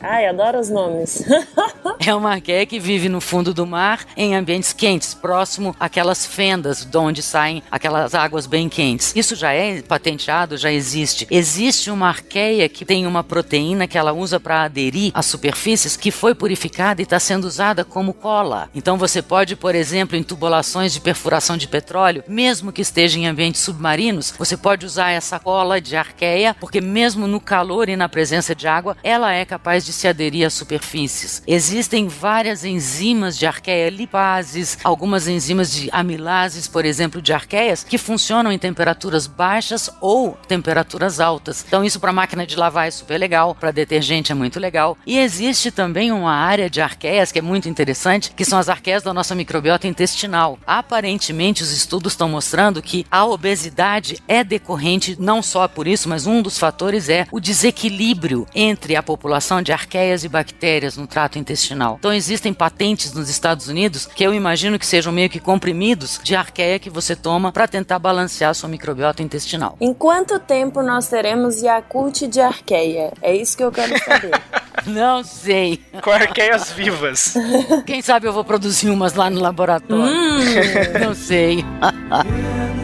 Ai, adoro os nomes. É uma arqueia que vive no fundo do mar em ambientes quentes, próximo àquelas fendas de onde saem aquelas águas bem quentes. Isso já é patenteado, já existe. Existe uma arqueia que tem uma proteína que ela usa para aderir às superfícies que foi purificada e está sendo usada como cola. Então você pode, por exemplo, em tubulações de perfuração de petróleo, mesmo que esteja em ambientes submarinos, você pode usar essa cola de arqueia, porque mesmo no calor e na presença de água, ela é capaz de se aderir às superfícies. Existem várias enzimas de arqueia, lipases, algumas enzimas de amilases, por exemplo, de arqueias, que funcionam em temperaturas baixas ou temperaturas altas. Então isso para máquina de lavar é super legal, para detergente é muito legal. E existe também uma área de arqueias que é muito interessante, que são as arqueias da nossa microbiota intestinal. Aparentemente os estudos estão mostrando que a obesidade é decorrente não só por isso, mas um dos fatores é o desequilíbrio entre a população de arqueias e bactérias no trato intestinal. Então existem patentes nos Estados Unidos que eu imagino que sejam meio que comprimidos de arqueia que você toma para tentar balancear a sua microbiota intestinal. em quanto tempo nós teremos Yakult de arqueia? É isso que eu quero saber. Não sei. Com arqueias vivas. Quem sabe eu vou produzir umas lá no laboratório. Não sei.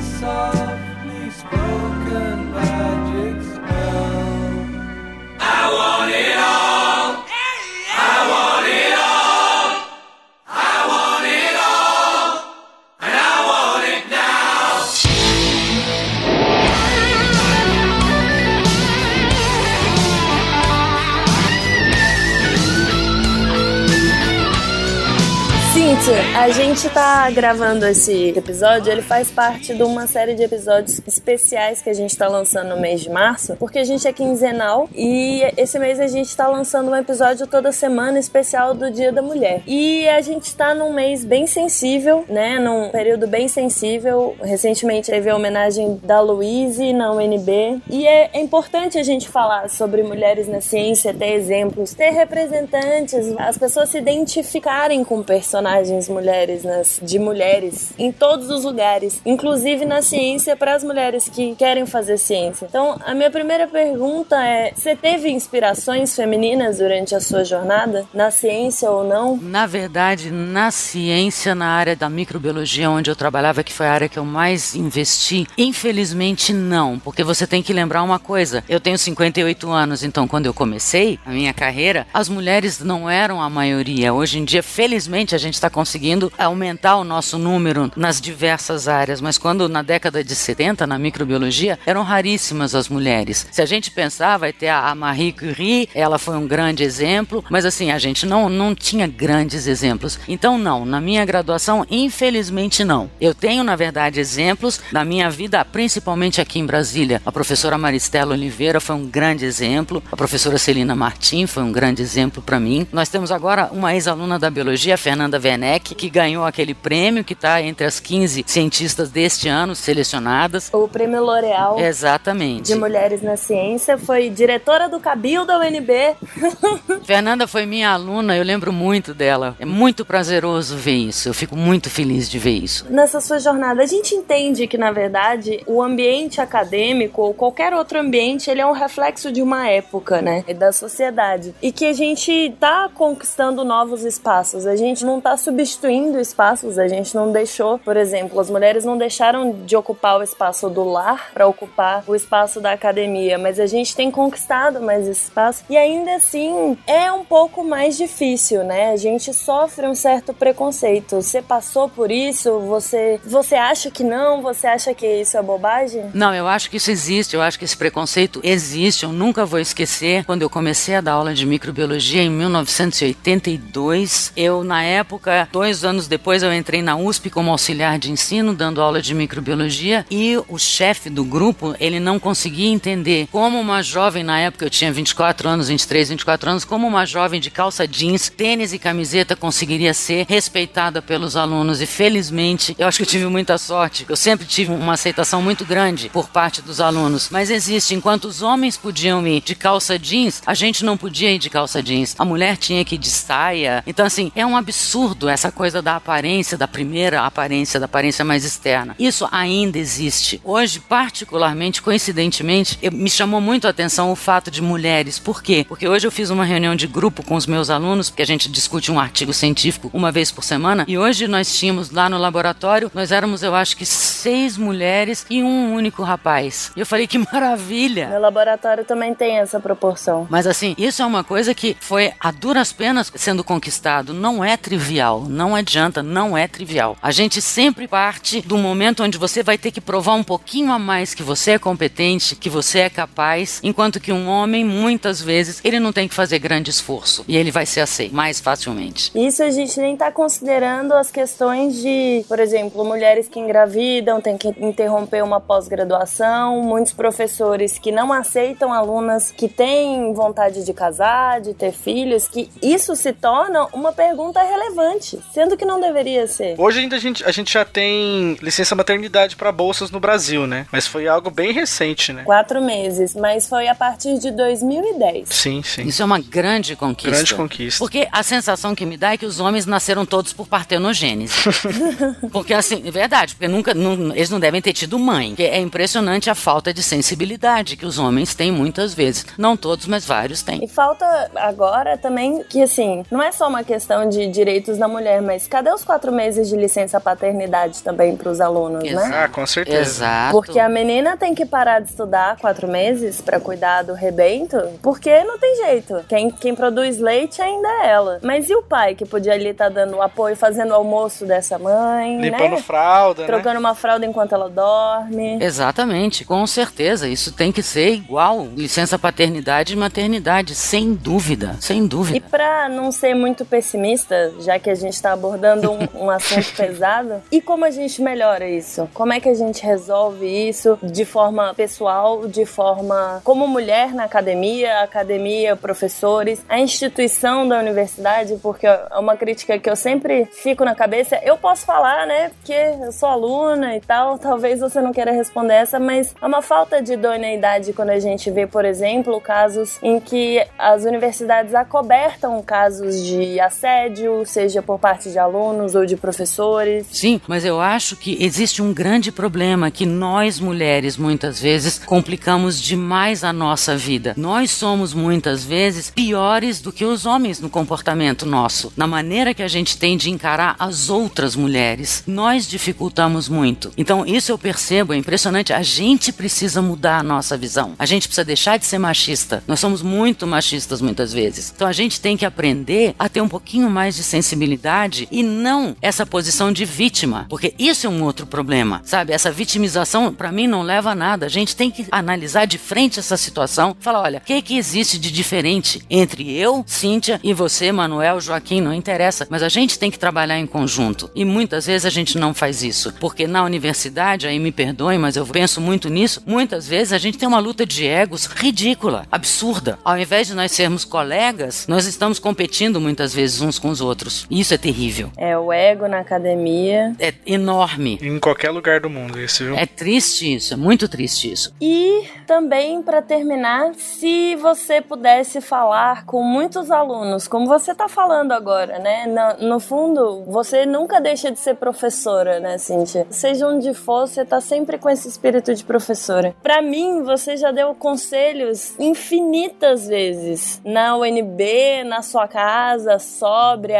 Cíntia, a gente tá gravando esse episódio, ele faz parte de uma série de episódios especiais que a gente tá lançando no mês de março, porque a gente é quinzenal e esse mês a gente tá lançando um episódio toda semana especial do Dia da Mulher. E a gente tá num mês bem sensível, né? Num período bem sensível. Recentemente teve a homenagem da Louise na UNB. E é, é importante a gente falar sobre mulheres na ciência, ter exemplos, ter representantes, as pessoas se identificarem com personagens mulheres nas, de mulheres em todos os lugares, inclusive na ciência para as mulheres que querem fazer ciência. Então, a minha primeira pergunta é: você teve inspirações femininas durante a sua jornada, na ciência ou não? Na verdade, na ciência, na área da microbiologia, onde eu trabalhava, que foi a área que eu mais investi, infelizmente não, porque você tem que lembrar uma coisa: eu tenho 58 anos, então quando eu comecei a minha carreira, as mulheres não eram a maioria. Hoje em dia, felizmente, a gente está conseguindo aumentar o nosso número nas diversas áreas, mas quando na década de 70, na microbiologia, eram raríssimas as mulheres. Se a gente pensar, vai ter a Marie Curie, ela foi um grande exemplo, mas assim, a gente não, não tinha grandes exemplos. Então, não, na minha graduação, infelizmente não. Eu tenho, na verdade, exemplos da minha vida, principalmente aqui em Brasília. A professora Maristela Oliveira foi um grande exemplo, a professora Celina Martim foi um grande exemplo para mim. Nós temos agora uma ex-aluna da biologia, Fernanda Werneck, que ganhou aquele prêmio que está entre as 15 cientistas deste ano selecionadas. O prêmio L'Oréal Exatamente. de Mulheres na Ciência foi diretora do Cabil da UNB. Fernanda foi minha aluna, eu lembro muito dela. É muito prazeroso ver isso. Eu fico muito feliz de ver isso. Nessa sua jornada, a gente entende que, na verdade, o ambiente acadêmico ou qualquer outro ambiente, ele é um reflexo de uma época, né? E da sociedade. E que a gente tá conquistando novos espaços. A gente não tá substituindo espaços, a gente não deixou, por exemplo, as mulheres não deixaram de ocupar o espaço do lar para ocupar o espaço da academia, mas a gente tem conquistado mais esse espaço e ainda assim é um pouco mais difícil, né? A gente sofre um certo preconceito. Você passou por isso? Você você acha que não? Você acha que isso é bobagem? Não, eu acho que isso existe. Eu acho que esse preconceito existe. Eu nunca vou esquecer quando eu comecei a dar aula de microbiologia em 1982. Eu na época, dois anos depois, eu entrei na USP como auxiliar de ensino dando aula de microbiologia e o chefe do grupo ele não conseguia entender como uma jovem na época eu tinha 24 anos, 23, 24 anos, como uma jovem de calça jeans, tênis e camiseta conseguiria ser respeitada pelos alunos. E felizmente, eu acho que eu tive muita sorte. Eu sempre tive uma aceitação muito grande por parte dos alunos. Mas existe, enquanto os homens podiam ir de calça jeans, a gente não podia ir de calça jeans. A mulher tinha que ir de saia. Então, assim, é um absurdo essa coisa da aparência, da primeira aparência, da aparência mais externa. Isso ainda existe. Hoje, particularmente, coincidentemente, me chamou muito a atenção o fato de mulheres. Por quê? Porque hoje eu fiz uma reunião de grupo com os meus alunos, porque a gente discute um artigo científico uma vez por semana, e hoje nós tínhamos lá no laboratório, nós éramos, eu acho que, seis mulheres e um único rapaz. E eu falei, que maravilha! Meu laboratório também tem essa proporção. Mas assim, isso é uma coisa que foi a duras penas sendo conquistado. Não é trivial, não adianta, não é trivial. A gente sempre parte do momento onde você vai ter que provar um pouquinho a mais que você é competente, que você é capaz, enquanto que um homem, muitas vezes, ele não tem que fazer grande esforço e ele vai ser aceito mais facilmente. Isso a gente nem está considerando as questões de, por exemplo, mulheres que engravidam, tem que interromper uma pós-graduação, muitos professores que não aceitam alunas que têm vontade de casar, de ter filhos, que isso se torna uma pergunta relevante, sendo que não deveria ser. Hoje ainda a gente, a gente já tem licença maternidade para bolsas no Brasil, né? Mas foi algo bem recente, né? Quatro meses, mas foi a partir de 2010. Sim, sim. Isso é uma grande conquista. Grande conquista. Porque a sensação que me dá é que os homens nasceram todos por partenogênese. porque assim, é verdade, porque nunca, não, eles não devem ter tido mãe. Porque é impressionante a falta de sensibilidade que os homens têm muitas vezes. Não todos, mas vários têm. E falta agora também que assim, não é só uma questão de direitos da mulher, mas cadê os quatro meses de licença paternidade também para os alunos, Exato. né? Ah, com certeza. Exato. Porque a menina tem que parar de estudar quatro meses para cuidar do rebento, porque não tem jeito. Quem, quem produz leite ainda é ela. Mas e o pai que podia ali estar dando apoio, fazendo o almoço dessa mãe, Limpando né? fralda, né? Trocando uma fralda enquanto ela dorme. Exatamente, com certeza. Isso tem que ser igual. Licença paternidade e maternidade, sem dúvida, sem E dúvida. pra não ser muito pessimista, já que a gente tá abordando um, um assunto pesado, e como a gente melhora isso? Como é que a gente resolve isso de forma pessoal, de forma como mulher na academia, academia, professores, a instituição da universidade, porque é uma crítica que eu sempre fico na cabeça. Eu posso falar, né? Porque eu sou aluna e tal, talvez você não queira responder essa, mas é uma falta de idoneidade quando a gente vê, por exemplo, casos em que as universidades acobertam casos de assédio, seja por parte de alunos ou de professores. Sim, mas eu acho que existe um grande problema que nós mulheres muitas vezes complicamos demais a nossa vida. Nós somos muitas vezes piores do que os homens no comportamento nosso, na maneira que a gente tem de encarar as outras mulheres. Nós dificultamos muito. Então, isso eu percebo, é impressionante. A gente precisa mudar a nossa visão. A gente precisa deixar de ser machista. Nós somos muito machistas muitas vezes. Então, a gente tem que aprender a ter um pouquinho mais de sensibilidade e não essa posição de vítima, porque isso é um outro problema, sabe? Essa vitimização, para mim, não leva a nada. A gente tem que analisar de frente essa situação, falar, olha, o que que existe de diferente entre eu, Cíntia, e você, Manuel, Joaquim, não interessa, mas a gente tem que trabalhar em conjunto. E muitas vezes a gente não faz isso, porque na universidade, aí me perdoem, mas eu penso muito nisso, muitas vezes a gente tem uma luta de egos ridícula, absurda. Ao invés de nós sermos colegas, nós estamos competindo muitas vezes uns com os outros. Isso é terrível. É o ego na academia. É enorme. Em qualquer lugar do mundo, isso, viu? É triste isso, é muito triste isso. E também, para terminar, se você pudesse falar com muitos alunos, como você tá falando agora, né? No, no fundo, você nunca deixa de ser professora, né, Cíntia? Seja onde for, você tá sempre com esse espírito de professora. Para mim, você já deu conselhos infinitas vezes na UNB, na sua casa, sóbria,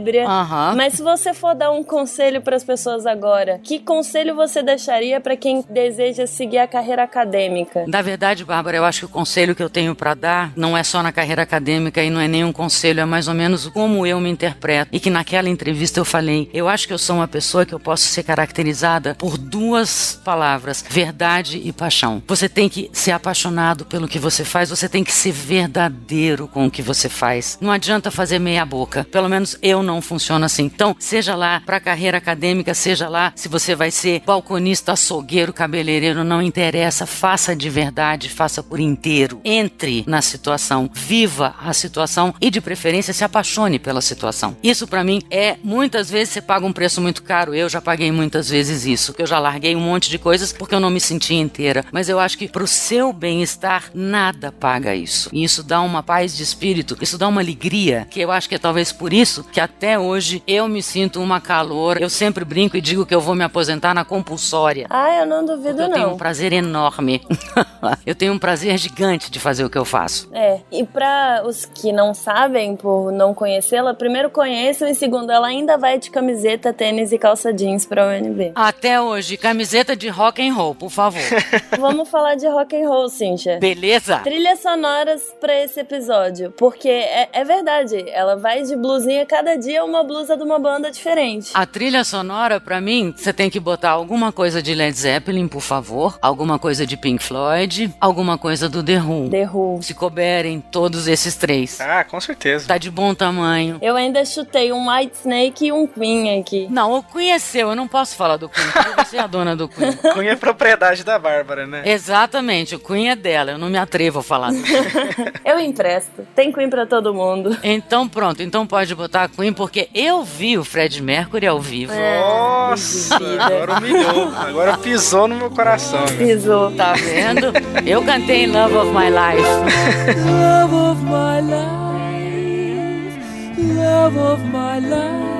ébria. Aham. Mas se você for dar um conselho para as pessoas agora, que conselho você deixaria para quem deseja seguir a carreira acadêmica? Na verdade, Bárbara, eu acho que o conselho que eu tenho pra dar não é só na carreira acadêmica e não é nenhum conselho, é mais ou menos como eu me interpreto. E que naquela entrevista eu falei, eu acho que eu sou uma pessoa que eu posso ser caracterizada por duas palavras, verdade e paixão. Você tem que ser apaixonado pelo que você faz, você tem que ser verdadeiro com o que você faz. Não adianta fazer meia boca. Pelo menos eu não funciono assim. Então, seja lá pra carreira acadêmica, seja lá se você vai ser balconista, açougueiro, cabeleireiro, não interessa, faça de verdade, faça por inteiro. Entre na situação, viva a situação e de preferência se apaixone pela situação. Isso pra mim é muitas vezes você paga um preço muito caro. Eu já paguei muitas vezes isso. Eu já larguei um monte de coisas porque eu não me sentia inteira. Mas eu acho que pro seu bem-estar nada paga isso. E isso dá uma paz de espírito, isso dá uma alegria que eu acho que é talvez por isso que até hoje eu me sinto uma calor. Eu sempre brinco e digo que eu vou me aposentar na compulsória. Ah, eu não duvido Porque eu tenho um não. prazer enorme. eu tenho um prazer gigante de fazer o que eu faço. É, e pra os que não sabem, por não conhecê-la, primeiro conheçam e segundo, ela ainda vai de camiseta, tênis e calça jeans pra UNB. Até hoje, camiseta de rock and roll, por favor. Vamos falar de rock and roll, Cíntia. Beleza? Trilhas sonoras pra esse episódio, porque é, é verdade, ela vai de blusinha, cada dia uma blusa de uma banda diferente. A trilha sonora, pra mim, você tem que botar alguma coisa de Led Zeppelin, por favor, alguma coisa de Pink Floyd, alguma coisa do The Who. The Who. Se couberem todos esses três. Ah, com certeza. Tá de bom tamanho. Eu ainda chutei um White Snake e um Queen aqui. Não, o Queen é seu, eu não posso falar do Queen, porque você é a dona do Queen. Cunha é propriedade da Bárbara, né? Exatamente, o Queen é dela, eu não me atrevo a falar. do Queen. Eu empresto. Tem Queen pra todo mundo. Então pronto, então pode botar a Queen, porque eu vi o Fred Mercury ao vivo. Nossa, Vida. agora humilhou. Agora pisou no meu coração. né? Pisou. Tá vendo? Eu cantei Love of My Life. Love of my life, love of my life.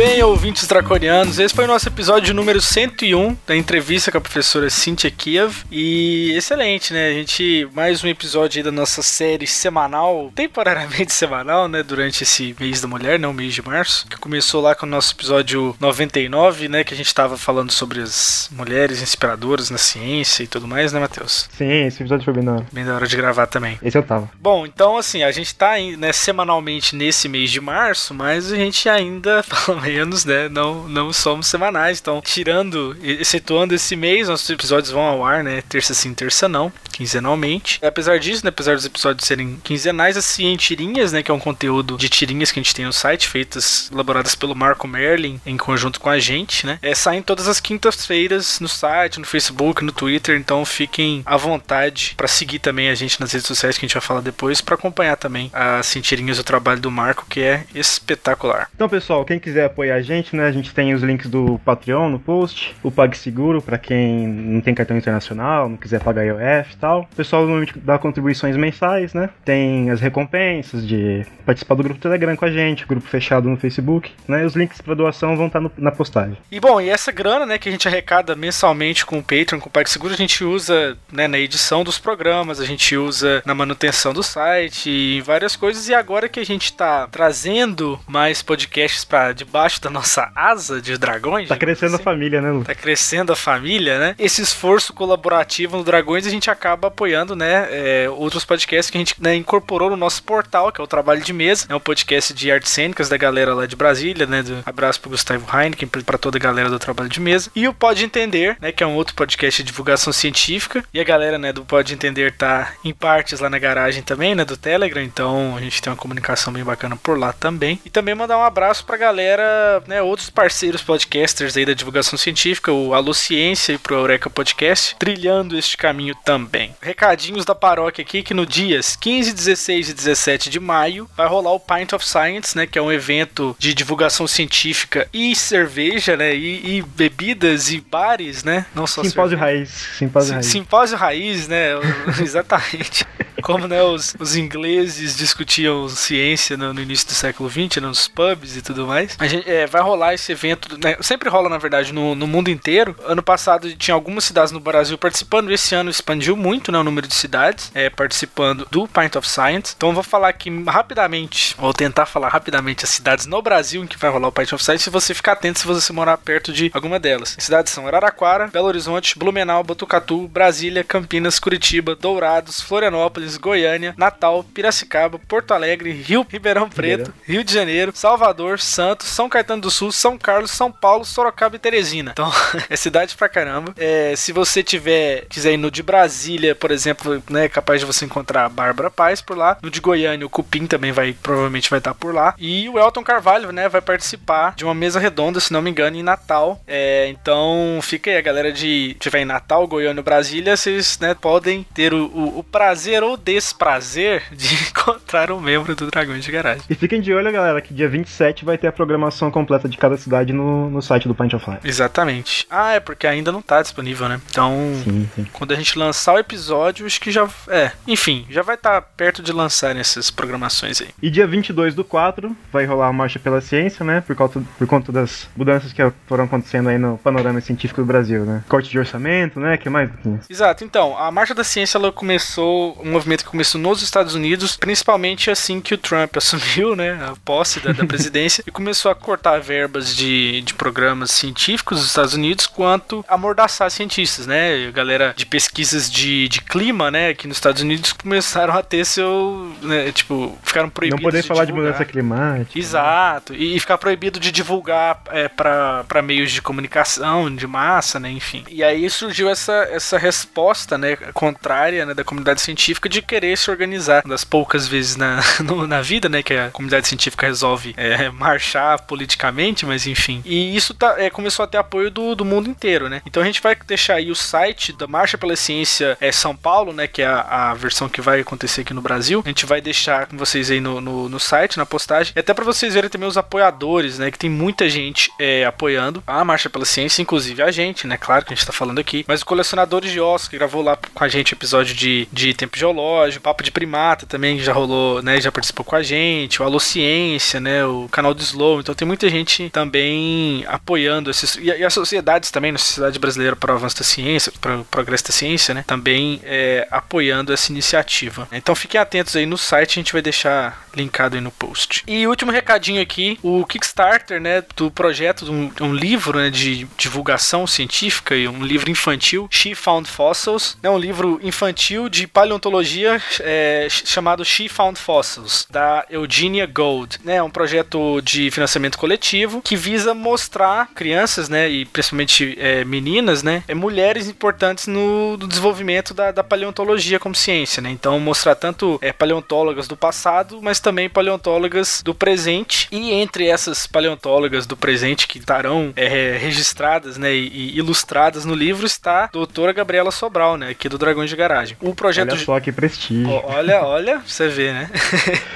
Bem, ouvintes draconianos. Esse foi o nosso episódio número 101 da entrevista com a professora Cynthia Kiev. E excelente, né? A gente, mais um episódio aí da nossa série semanal, temporariamente semanal, né? Durante esse mês da mulher, né? O mês de março. Que começou lá com o nosso episódio 99, né? Que a gente tava falando sobre as mulheres inspiradoras na ciência e tudo mais, né, Matheus? Sim, esse episódio foi bem da hora. Bem da hora de gravar também. Esse eu tava. Bom, então assim, a gente tá né, semanalmente nesse mês de março, mas a gente ainda, pelo menos, né, não, não somos semanais. Então, tirando, excetuando esse mês, nossos episódios vão ao ar, né, terça sim, terça não, quinzenalmente. Apesar disso, né, apesar dos episódios serem quinzenais, assim, em tirinhas, né, que é um conteúdo de tirinhas que a gente tem no site, feitas, elaboradas pelo Marco Merlin, em conjunto com a gente, né, é, saem todas as quintas-feiras no site, no Facebook, no Twitter, então fiquem à vontade para seguir também a gente nas redes sociais que a gente vai falar depois, para acompanhar também as tirinhas do trabalho do Marco, que é espetacular. Então, pessoal, quem quiser apoiar a gente, né? A gente tem os links do Patreon no post, o PagSeguro pra quem não tem cartão internacional, não quiser pagar IOF e tal. O pessoal dá contribuições mensais, né? Tem as recompensas de participar do grupo Telegram com a gente, grupo fechado no Facebook, né? Os links pra doação vão estar no- na postagem. E bom, e essa grana, né, que a gente arrecada mensalmente com o Patreon, com o PagSeguro, a gente usa, né, na edição dos programas, a gente usa na manutenção do site em várias coisas. E agora que a gente tá trazendo mais podcasts pra debaixo da nossa asa de dragões, Tá crescendo a assim, família, né, Lu? Tá crescendo a família, né? Esse esforço colaborativo no Dragões a gente acaba apoiando, né? é, outros podcasts que a gente né, incorporou no nosso portal, que é o Trabalho de Mesa, é um podcast de artes cênicas da galera lá de Brasília, né? Do, abraço pro Gustavo Heineken, pra toda a galera do Trabalho de Mesa. E o Pode Entender, né? Que é um outro podcast de divulgação científica. E a galera, né, do Pode Entender tá em partes lá na garagem também, né? Do Telegram. Então a gente tem uma comunicação bem bacana por lá também. E também mandar um abraço pra galera, né? Outros parceiros podcasters aí da divulgação científica, o Alô Ciência e pro Eureka Podcast, trilhando este caminho também. Recadinhos da paróquia aqui que no dias 15, 16 e 17 de maio vai rolar o Pint of Science, né? Que é um evento de divulgação científica e cerveja, né? E, e bebidas e bares, né? Não só Simpósio cerveja. raiz. Simpósio Sim- raiz. Simpósio raiz, né? Exatamente. como né, os, os ingleses discutiam ciência no, no início do século XX, né, nos pubs e tudo mais. A gente, é, vai rolar esse evento, né, sempre rola na verdade no, no mundo inteiro. Ano passado tinha algumas cidades no Brasil participando, esse ano expandiu muito né, o número de cidades é, participando do Pint of Science. Então vou falar aqui rapidamente, vou tentar falar rapidamente as cidades no Brasil em que vai rolar o Pint of Science, se você ficar atento se você morar perto de alguma delas. As cidades são Araraquara, Belo Horizonte, Blumenau, Botucatu, Brasília, Campinas, Curitiba, Dourados, Florianópolis, Goiânia, Natal, Piracicaba, Porto Alegre, Rio, Ribeirão Preto, Rio de Janeiro, Salvador, Santos, São Caetano do Sul, São Carlos, São Paulo, Sorocaba e Teresina. Então, é cidade pra caramba. É, se você tiver, quiser ir no de Brasília, por exemplo, né, é capaz de você encontrar a Bárbara Paz por lá. No de Goiânia, o Cupim também vai, provavelmente vai estar por lá. E o Elton Carvalho, né, vai participar de uma mesa redonda, se não me engano, em Natal. É, então, fica aí, a galera de tiver em Natal, Goiânia, Brasília, vocês, né, podem ter o, o, o prazer ou desprazer de encontrar um membro do Dragões de Garagem. E fiquem de olho, galera, que dia 27 vai ter a programação completa de cada cidade no, no site do Pint of Life. Exatamente. Ah, é porque ainda não tá disponível, né? Então, Sim, sim. quando a gente lançar o episódio, acho que já. É, enfim, já vai estar perto de lançar essas programações aí. E dia 22 do 4 vai rolar a Marcha pela Ciência, né? Por conta, por conta das mudanças que foram acontecendo aí no panorama científico do Brasil, né? Corte de orçamento, né? que mais? Exato, então, a Marcha da Ciência ela começou, um movimento que começou nos Estados Unidos, principalmente assim que o Trump assumiu, né, a posse da, da presidência, e começou a cortar verbas de, de programas científicos dos Estados Unidos, quanto amordaçar cientistas, né, a galera de pesquisas de, de clima, né, aqui nos Estados Unidos começaram a ter seu, né, tipo, ficaram Não proibidos poder falar de divulgar. mudança climática. Exato, e ficar proibido de divulgar é, para meios de comunicação, de massa, né, enfim. E aí surgiu essa, essa resposta, né, contrária né, da comunidade científica de querer se organizar das poucas vezes na, no- na vida, né, que a comunidade científica resolve é, marchar politicamente, mas enfim. E isso tá, é, começou a ter apoio do, do mundo inteiro, né. Então a gente vai deixar aí o site da Marcha pela Ciência é, São Paulo, né, que é a, a versão que vai acontecer aqui no Brasil. A gente vai deixar com vocês aí no, no, no site, na postagem, e até para vocês verem também os apoiadores, né, que tem muita gente é, apoiando a Marcha pela Ciência, inclusive a gente, né, claro que a gente tá falando aqui, mas o Colecionadores de Ossos, que gravou lá com a gente o episódio de, de Tempo Geológico, Papo de Primata também, já rolou, né, já participou com a gente, o Alô Ciência, né, o canal do Slow, então tem muita gente também apoiando esses, e, e as sociedades também, na Sociedade Brasileira para o Avanço da Ciência, para o Progresso da Ciência, né, também é, apoiando essa iniciativa. Então fiquem atentos aí no site, a gente vai deixar linkado aí no post. E último recadinho aqui, o Kickstarter, né, do projeto um, um livro né, de divulgação científica e um livro infantil, She Found Fossils, é um livro infantil de paleontologia é, ch- chamado She Found Fossils, da Eugenia Gold. né, É um projeto de financiamento coletivo que visa mostrar crianças, né, e principalmente é, meninas, né, é, mulheres importantes no, no desenvolvimento da, da paleontologia como ciência, né? Então mostrar tanto é, paleontólogas do passado, mas também paleontólogas do presente. E entre essas paleontólogas do presente que estarão é, registradas, né, e, e ilustradas no livro está a doutora Gabriela Sobral, né, aqui do Dragões de Garagem. O projeto Olha só que prestígio. Olha, olha, pra você vê, né?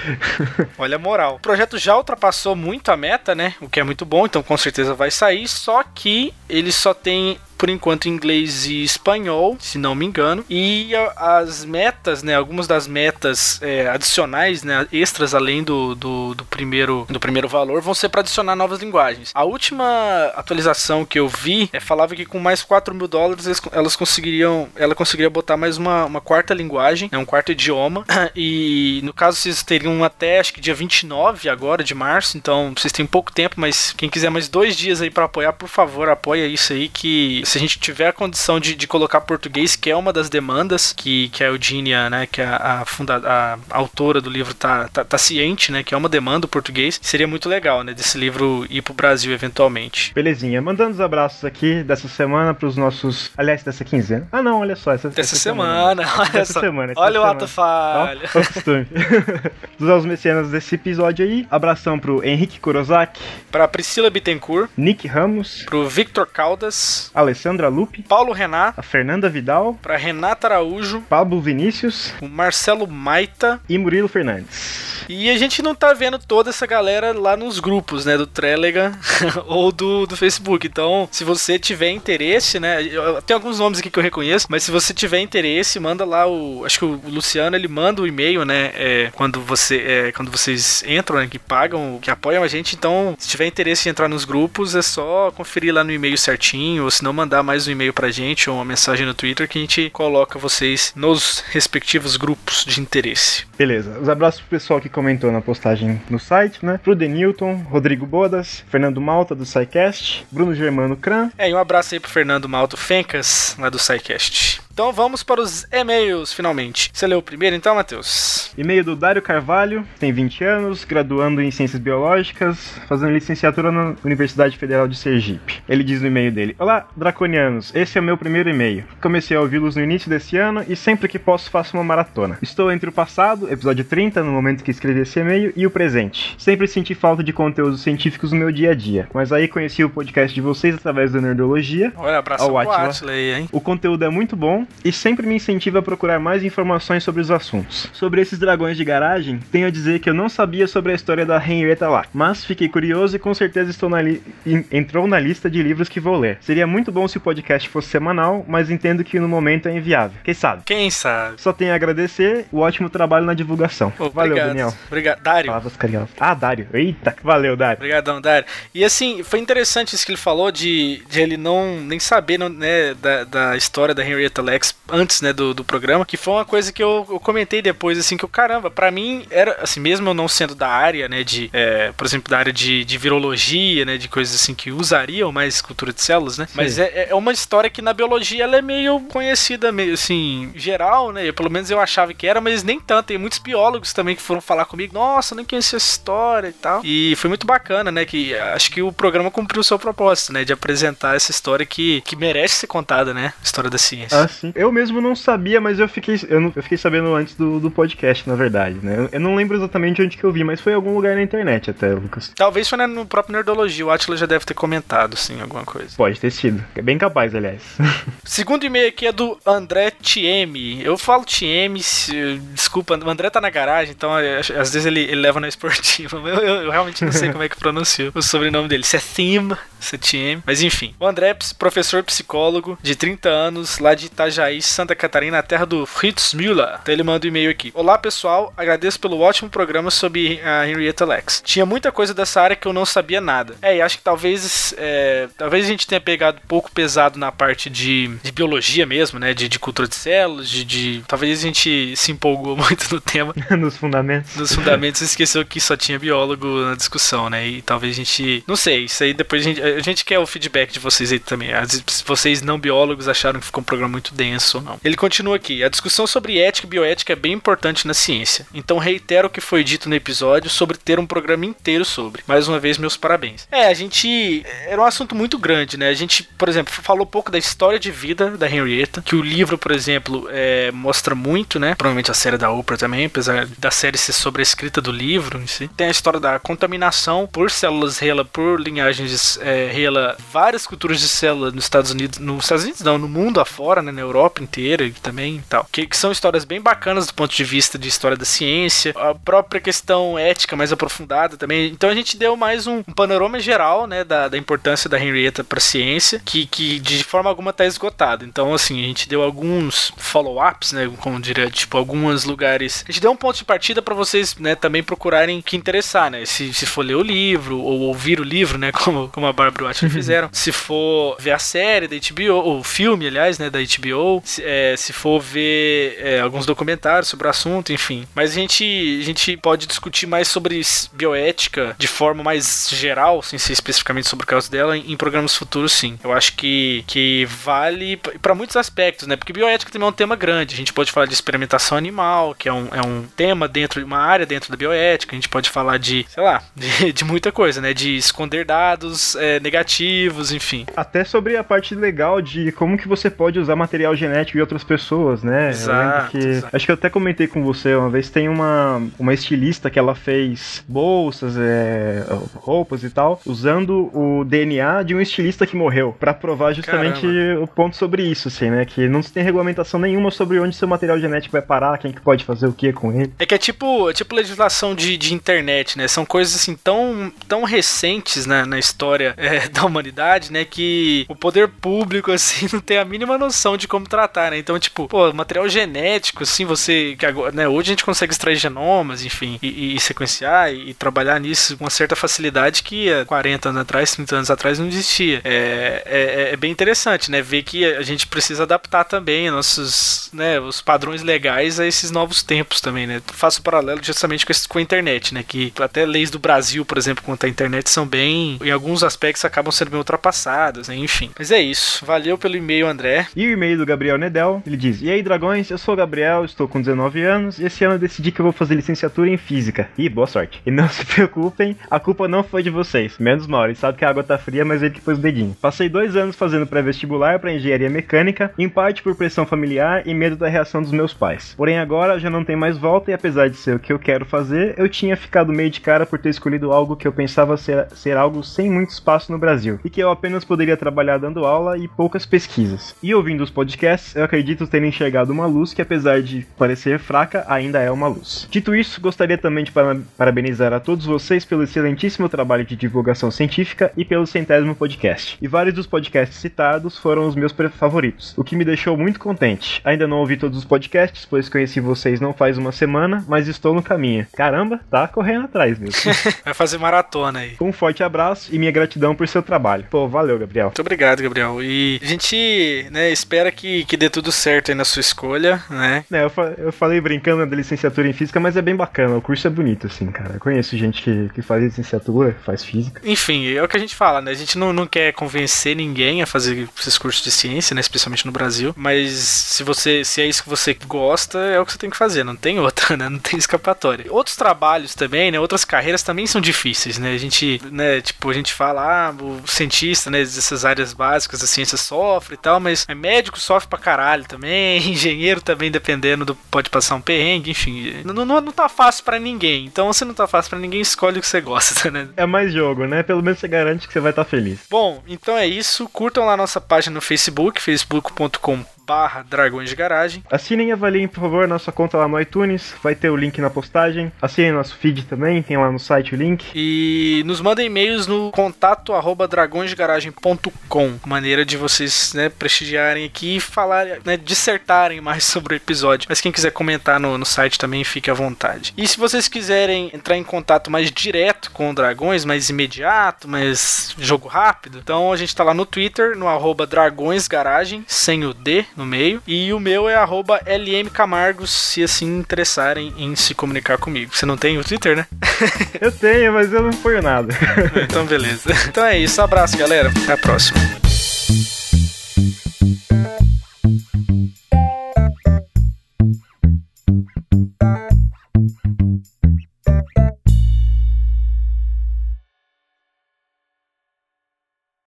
olha a moral. O projeto já ultrapassou muito a meta, né? O que é muito bom, então com certeza vai sair. Só que ele só tem por enquanto inglês e espanhol, se não me engano. E as metas, né? Algumas das metas é, adicionais, né? Extras além do, do, do primeiro do primeiro valor, vão ser para adicionar novas linguagens. A última atualização que eu vi é, falava que com mais 4 mil dólares elas conseguiriam, ela conseguiria botar mais uma, uma quarta linguagem, né, um quarto idioma. E no caso vocês teriam até acho que dia 29 agora de março, então vocês têm pouco tempo, mas quem quiser mais dois dias aí para apoiar, por favor, apoia isso aí que se a gente tiver a condição de, de colocar português, que é uma das demandas que, que a Eugênia, né, que a, a, funda, a autora do livro tá, tá, tá ciente, né, que é uma demanda o português, seria muito legal, né, desse livro ir pro Brasil eventualmente. Belezinha, mandando os abraços aqui dessa semana pros nossos. Aliás, dessa quinzena. Ah, não, olha só. Essa, Dessa essa semana, olha Dessa só. semana, essa olha o semana. ato falho. Ó, o costume. Dos aos mecenas desse episódio aí. Abração pro Henrique Kurosaki, Pra Priscila Bittencourt, Nick Ramos, pro Victor Caldas, Alessandro Alessandra Lupe, Paulo Renan, a Fernanda Vidal, pra Renata Araújo, Pablo Vinícius o Marcelo Maita. e Murilo Fernandes. E a gente não tá vendo toda essa galera lá nos grupos, né? Do Telegram ou do, do Facebook. Então, se você tiver interesse, né? Tem alguns nomes aqui que eu reconheço, mas se você tiver interesse, manda lá o. Acho que o Luciano ele manda o e-mail, né? é, quando, você, é, quando vocês entram, né? Que pagam, que apoiam a gente. Então, se tiver interesse em entrar nos grupos, é só conferir lá no e-mail certinho, ou se não, mandar mais um e-mail pra gente ou uma mensagem no Twitter que a gente coloca vocês nos respectivos grupos de interesse. Beleza, os abraços pro pessoal que comentou na postagem no site, né? Pro Denilton, Rodrigo Bodas, Fernando Malta do SciCast, Bruno Germano Cran, É, e um abraço aí pro Fernando Malto Fencas, lá do SciCast. Então vamos para os e-mails, finalmente. Você leu o primeiro então, Matheus? E-mail do Dário Carvalho, tem 20 anos, graduando em Ciências Biológicas, fazendo licenciatura na Universidade Federal de Sergipe. Ele diz no e-mail dele: Olá, Draconianos, esse é o meu primeiro e-mail. Comecei a ouvi-los no início desse ano e sempre que posso faço uma maratona. Estou entre o passado, episódio 30, no momento que escrevi esse e-mail, e o presente. Sempre senti falta de conteúdos científicos no meu dia a dia, mas aí conheci o podcast de vocês através da Nerdologia Olha, abraço Ao pro Átila. Atila aí, hein? o conteúdo é muito bom e sempre me incentiva a procurar mais informações sobre os assuntos. Sobre esses dragões de garagem, tenho a dizer que eu não sabia sobre a história da Henrietta Lacks, mas fiquei curioso e com certeza estou na li- entrou na lista de livros que vou ler. Seria muito bom se o podcast fosse semanal, mas entendo que no momento é inviável. Quem sabe? Quem sabe? Só tenho a agradecer o ótimo trabalho na divulgação. Valeu, obrigado. Daniel. Obrigado. Dário. Palavras carinhosas. Ah, Dário. Eita, valeu, Dário. Obrigadão, Dário. E assim, foi interessante isso que ele falou de, de ele não nem saber não, né, da, da história da Henrietta Lacks antes né, do, do programa, que foi uma coisa que eu, eu comentei depois, assim, que o caramba, pra mim era, assim, mesmo eu não sendo da área, né, de, é, por exemplo, da área de, de virologia, né, de coisas assim que usariam mais cultura de células, né, mas é, é uma história que na biologia ela é meio conhecida, meio assim, geral, né, pelo menos eu achava que era, mas nem tanto, tem muitos biólogos também que foram falar comigo, nossa, eu nem conhecia essa história e tal, e foi muito bacana, né, que acho que o programa cumpriu o seu propósito, né, de apresentar essa história que, que merece ser contada, né, história da ciência. Ah, sim. Eu mesmo não sabia, mas eu fiquei, eu, não- eu fiquei sabendo antes do, do podcast, na verdade, né? Eu, eu não lembro exatamente onde que eu vi, mas foi em algum lugar na internet até, Lucas. Talvez foi no próprio Nerdologia, o Atila já deve ter comentado, sim, alguma coisa. Pode ter sido. É bem capaz, aliás. Segundo e-mail aqui é do André Tieme. Eu falo Tieme, se- desculpa, o André tá na garagem, então é, às vezes ele, ele leva na esportiva. Eu, eu- realmente não sei como é que pronuncia o sobrenome dele. Se é Theme, se é Tieme. Mas enfim, o André é professor psicólogo de 30 anos, lá de Itajaí, Santa Catarina, a terra do Fritz Müller. Então ele manda um e-mail aqui. Olá pessoal, agradeço pelo ótimo programa sobre a Henrietta Lacks. Tinha muita coisa dessa área que eu não sabia nada. É, e acho que talvez é, talvez a gente tenha pegado um pouco pesado na parte de, de biologia mesmo, né? De, de cultura de células, de, de- Talvez a gente se empolgou muito no tema Nos fundamentos. dos fundamentos e esqueceu que só tinha biólogo na discussão, né? E talvez a gente. Não sei, isso aí depois a gente. A gente quer o feedback de vocês aí também. Se vocês não biólogos acharam que ficou um programa muito denso ou não. Ele continua aqui. A discussão sobre ética e bioética é bem importante na ciência. Então reitero o que foi dito no episódio sobre ter um programa inteiro sobre. Mais uma vez, meus parabéns. É, a gente. Era um assunto muito grande, né? A gente, por exemplo, falou pouco da história de vida da Henrietta, que o livro, por exemplo, é, mostra muito, né? Provavelmente a série da Oprah também, apesar da série ser sobre a escrita do livro em si. Tem a história da contaminação por células Hela, por linhagens é, Hela, várias culturas de célula nos Estados Unidos, nos Estados Unidos não, no mundo afora, né? Na Europa inteira e também e tal. Que, que são histórias bem bacanas do ponto de vista de história da ciência, a própria questão ética mais aprofundada também. Então a gente deu mais um, um panorama geral, né? Da, da importância da Henrietta pra ciência, que, que de forma alguma tá esgotado. Então, assim, a gente deu alguns follow-ups, né? Como diria, tipo, alguns lugares. A gente deu um ponto de partida pra vocês, né, também procurarem que interessar, né? Se, se for ler o livro, ou ouvir o livro, né? Como, como a Barbara Atila fizeram. Se for ver a série da HBO, ou o filme, aliás, né? Da HBO. Se, é, se for ver é, alguns documentários sobre o assunto, enfim. Mas a gente, a gente pode discutir mais sobre bioética de forma mais geral, sem ser especificamente sobre o caso dela, em, em programas futuros, sim. Eu acho que, que vale p- pra muitos aspectos, né? Porque bioética também é um tema grande. A gente pode falar de experimentação animal, que é um, é um tema dentro de uma área dentro da bioética. A gente pode falar de, sei lá, de, de muita coisa, né? De esconder dados é, negativos, enfim. Até sobre a parte legal de como que você pode usar material genético de outras pessoas, né? Exato, que. exato. Acho que eu até comentei com você uma vez tem uma, uma estilista que ela fez bolsas, é, roupas e tal, usando o DNA de um estilista que morreu, pra provar justamente Caramba. o ponto sobre isso, assim, né? Que não se tem regulamentação nenhuma sobre onde seu material genético vai parar, quem que pode fazer o que com ele. É que é tipo, é tipo legislação de, de internet, né? São coisas assim tão, tão recentes né, na história é, da humanidade, né? Que o poder público, assim, não tem a mínima noção de como tratar, né? Então, tipo, pô, material genético, assim, você. Que agora, né, hoje a gente consegue extrair genomas, enfim, e, e sequenciar e, e trabalhar nisso com uma certa facilidade que há 40 anos atrás, 30 anos atrás não existia. É, é, é bem interessante, né? Ver que a gente precisa adaptar também nossos, né, os padrões legais a esses novos tempos também, né? Faço paralelo justamente com, esse- com a internet, né? Que até leis do Brasil, por exemplo, quanto à internet, são bem, em alguns aspectos, acabam sendo bem ultrapassadas, né? Enfim. Mas é isso. Valeu pelo e-mail, André. E o e-mail do Gabriel Nedel, ele diz: E aí, dragões, eu sou o Gabriel, estou com 19 anos e esse ano eu decidi que eu vou fazer licenciatura em física. E boa sorte. E não se preocupem, a culpa não foi de vocês. Menos mal, ele sabe que a água tá fria, mas ele que pôs o dedinho. Passei dois anos fazendo pré-vestibular para engenharia mecânica, em parte por pressão familiar e medo da reação dos meus pais. Porém, agora já não tem mais volta e apesar de ser o que eu quero fazer, eu tinha ficado meio de cara por ter escolhido algo que eu pensava ser, ser algo sem muito espaço no Brasil e que eu apenas poderia trabalhar dando aula e poucas pesquisas. E ouvindo os podcasts, eu acredito ter enxergado uma luz que, apesar de parecer fraca, ainda é uma luz. Dito isso, gostaria também de para- parabenizar a todos vocês pelo excelentíssimo trabalho de divulgação científica e pelo centésimo podcast. E vários dos podcasts citados foram os meus favoritos, o que me deixou muito contente. Ainda não ouvi todos os podcasts, pois conheci vocês não faz uma semana, mas estou no caminho. Caramba, tá correndo atrás mesmo. Vai fazer maratona aí. um forte abraço e minha gratidão por seu trabalho. Pô, valeu, Gabriel. Muito obrigado, Gabriel. E a gente, né, espera que, que dê tudo certo aí na sua escolha, né? É, eu, fa- eu falei brincando da licenciatura em física, mas é bem bacana. O curso é bonito, assim, cara. Eu conheço gente que, que faz licenciatura, faz física. Enfim, é o que a gente fala, né? A gente não, não quer convencer ninguém a fazer esses cursos de ciência, né? Especialmente no Brasil. Mas se você se é isso que você gosta, é o que você tem que fazer. Não tem outra, né? Não tem escapatória. Outros trabalhos também, né? Outras carreiras também são difíceis, né? A gente, né? Tipo, a gente fala, ah, o cientista, né? Dessas áreas básicas da ciência sofre e tal, mas é médico sofre pra caralho também. Engenheiro também, dependendo do. Pode passar um perrengue, enfim. Não, não, não tá fácil pra ninguém. Então, se não tá fácil pra ninguém, escolhe o que você gosta, né? É mais jogo, né? Pelo menos você garante que você vai estar feliz. Bom, então é isso. Curtam lá nossa página no Facebook, facebook.com barra Dragões de Garagem. Assinem e avaliem, por favor, nossa conta lá no iTunes. Vai ter o link na postagem. Assinem nosso feed também, tem lá no site o link. E nos mandem e-mails no contato arroba dragõesdegaragem.com Maneira de vocês né, prestigiarem aqui e falarem, né, dissertarem mais sobre o episódio. Mas quem quiser comentar no, no site também fique à vontade. E se vocês quiserem entrar em contato mais direto com o Dragões, mais imediato, mais jogo rápido, então a gente tá lá no Twitter, no arroba dragõesgaragem, sem o D no meio. E o meu é arroba lmcamargos, se assim interessarem em se comunicar comigo. Você não tem o Twitter, né? eu tenho, mas eu não ponho nada. então, beleza. Então é isso. Abraço, galera. Até a próxima.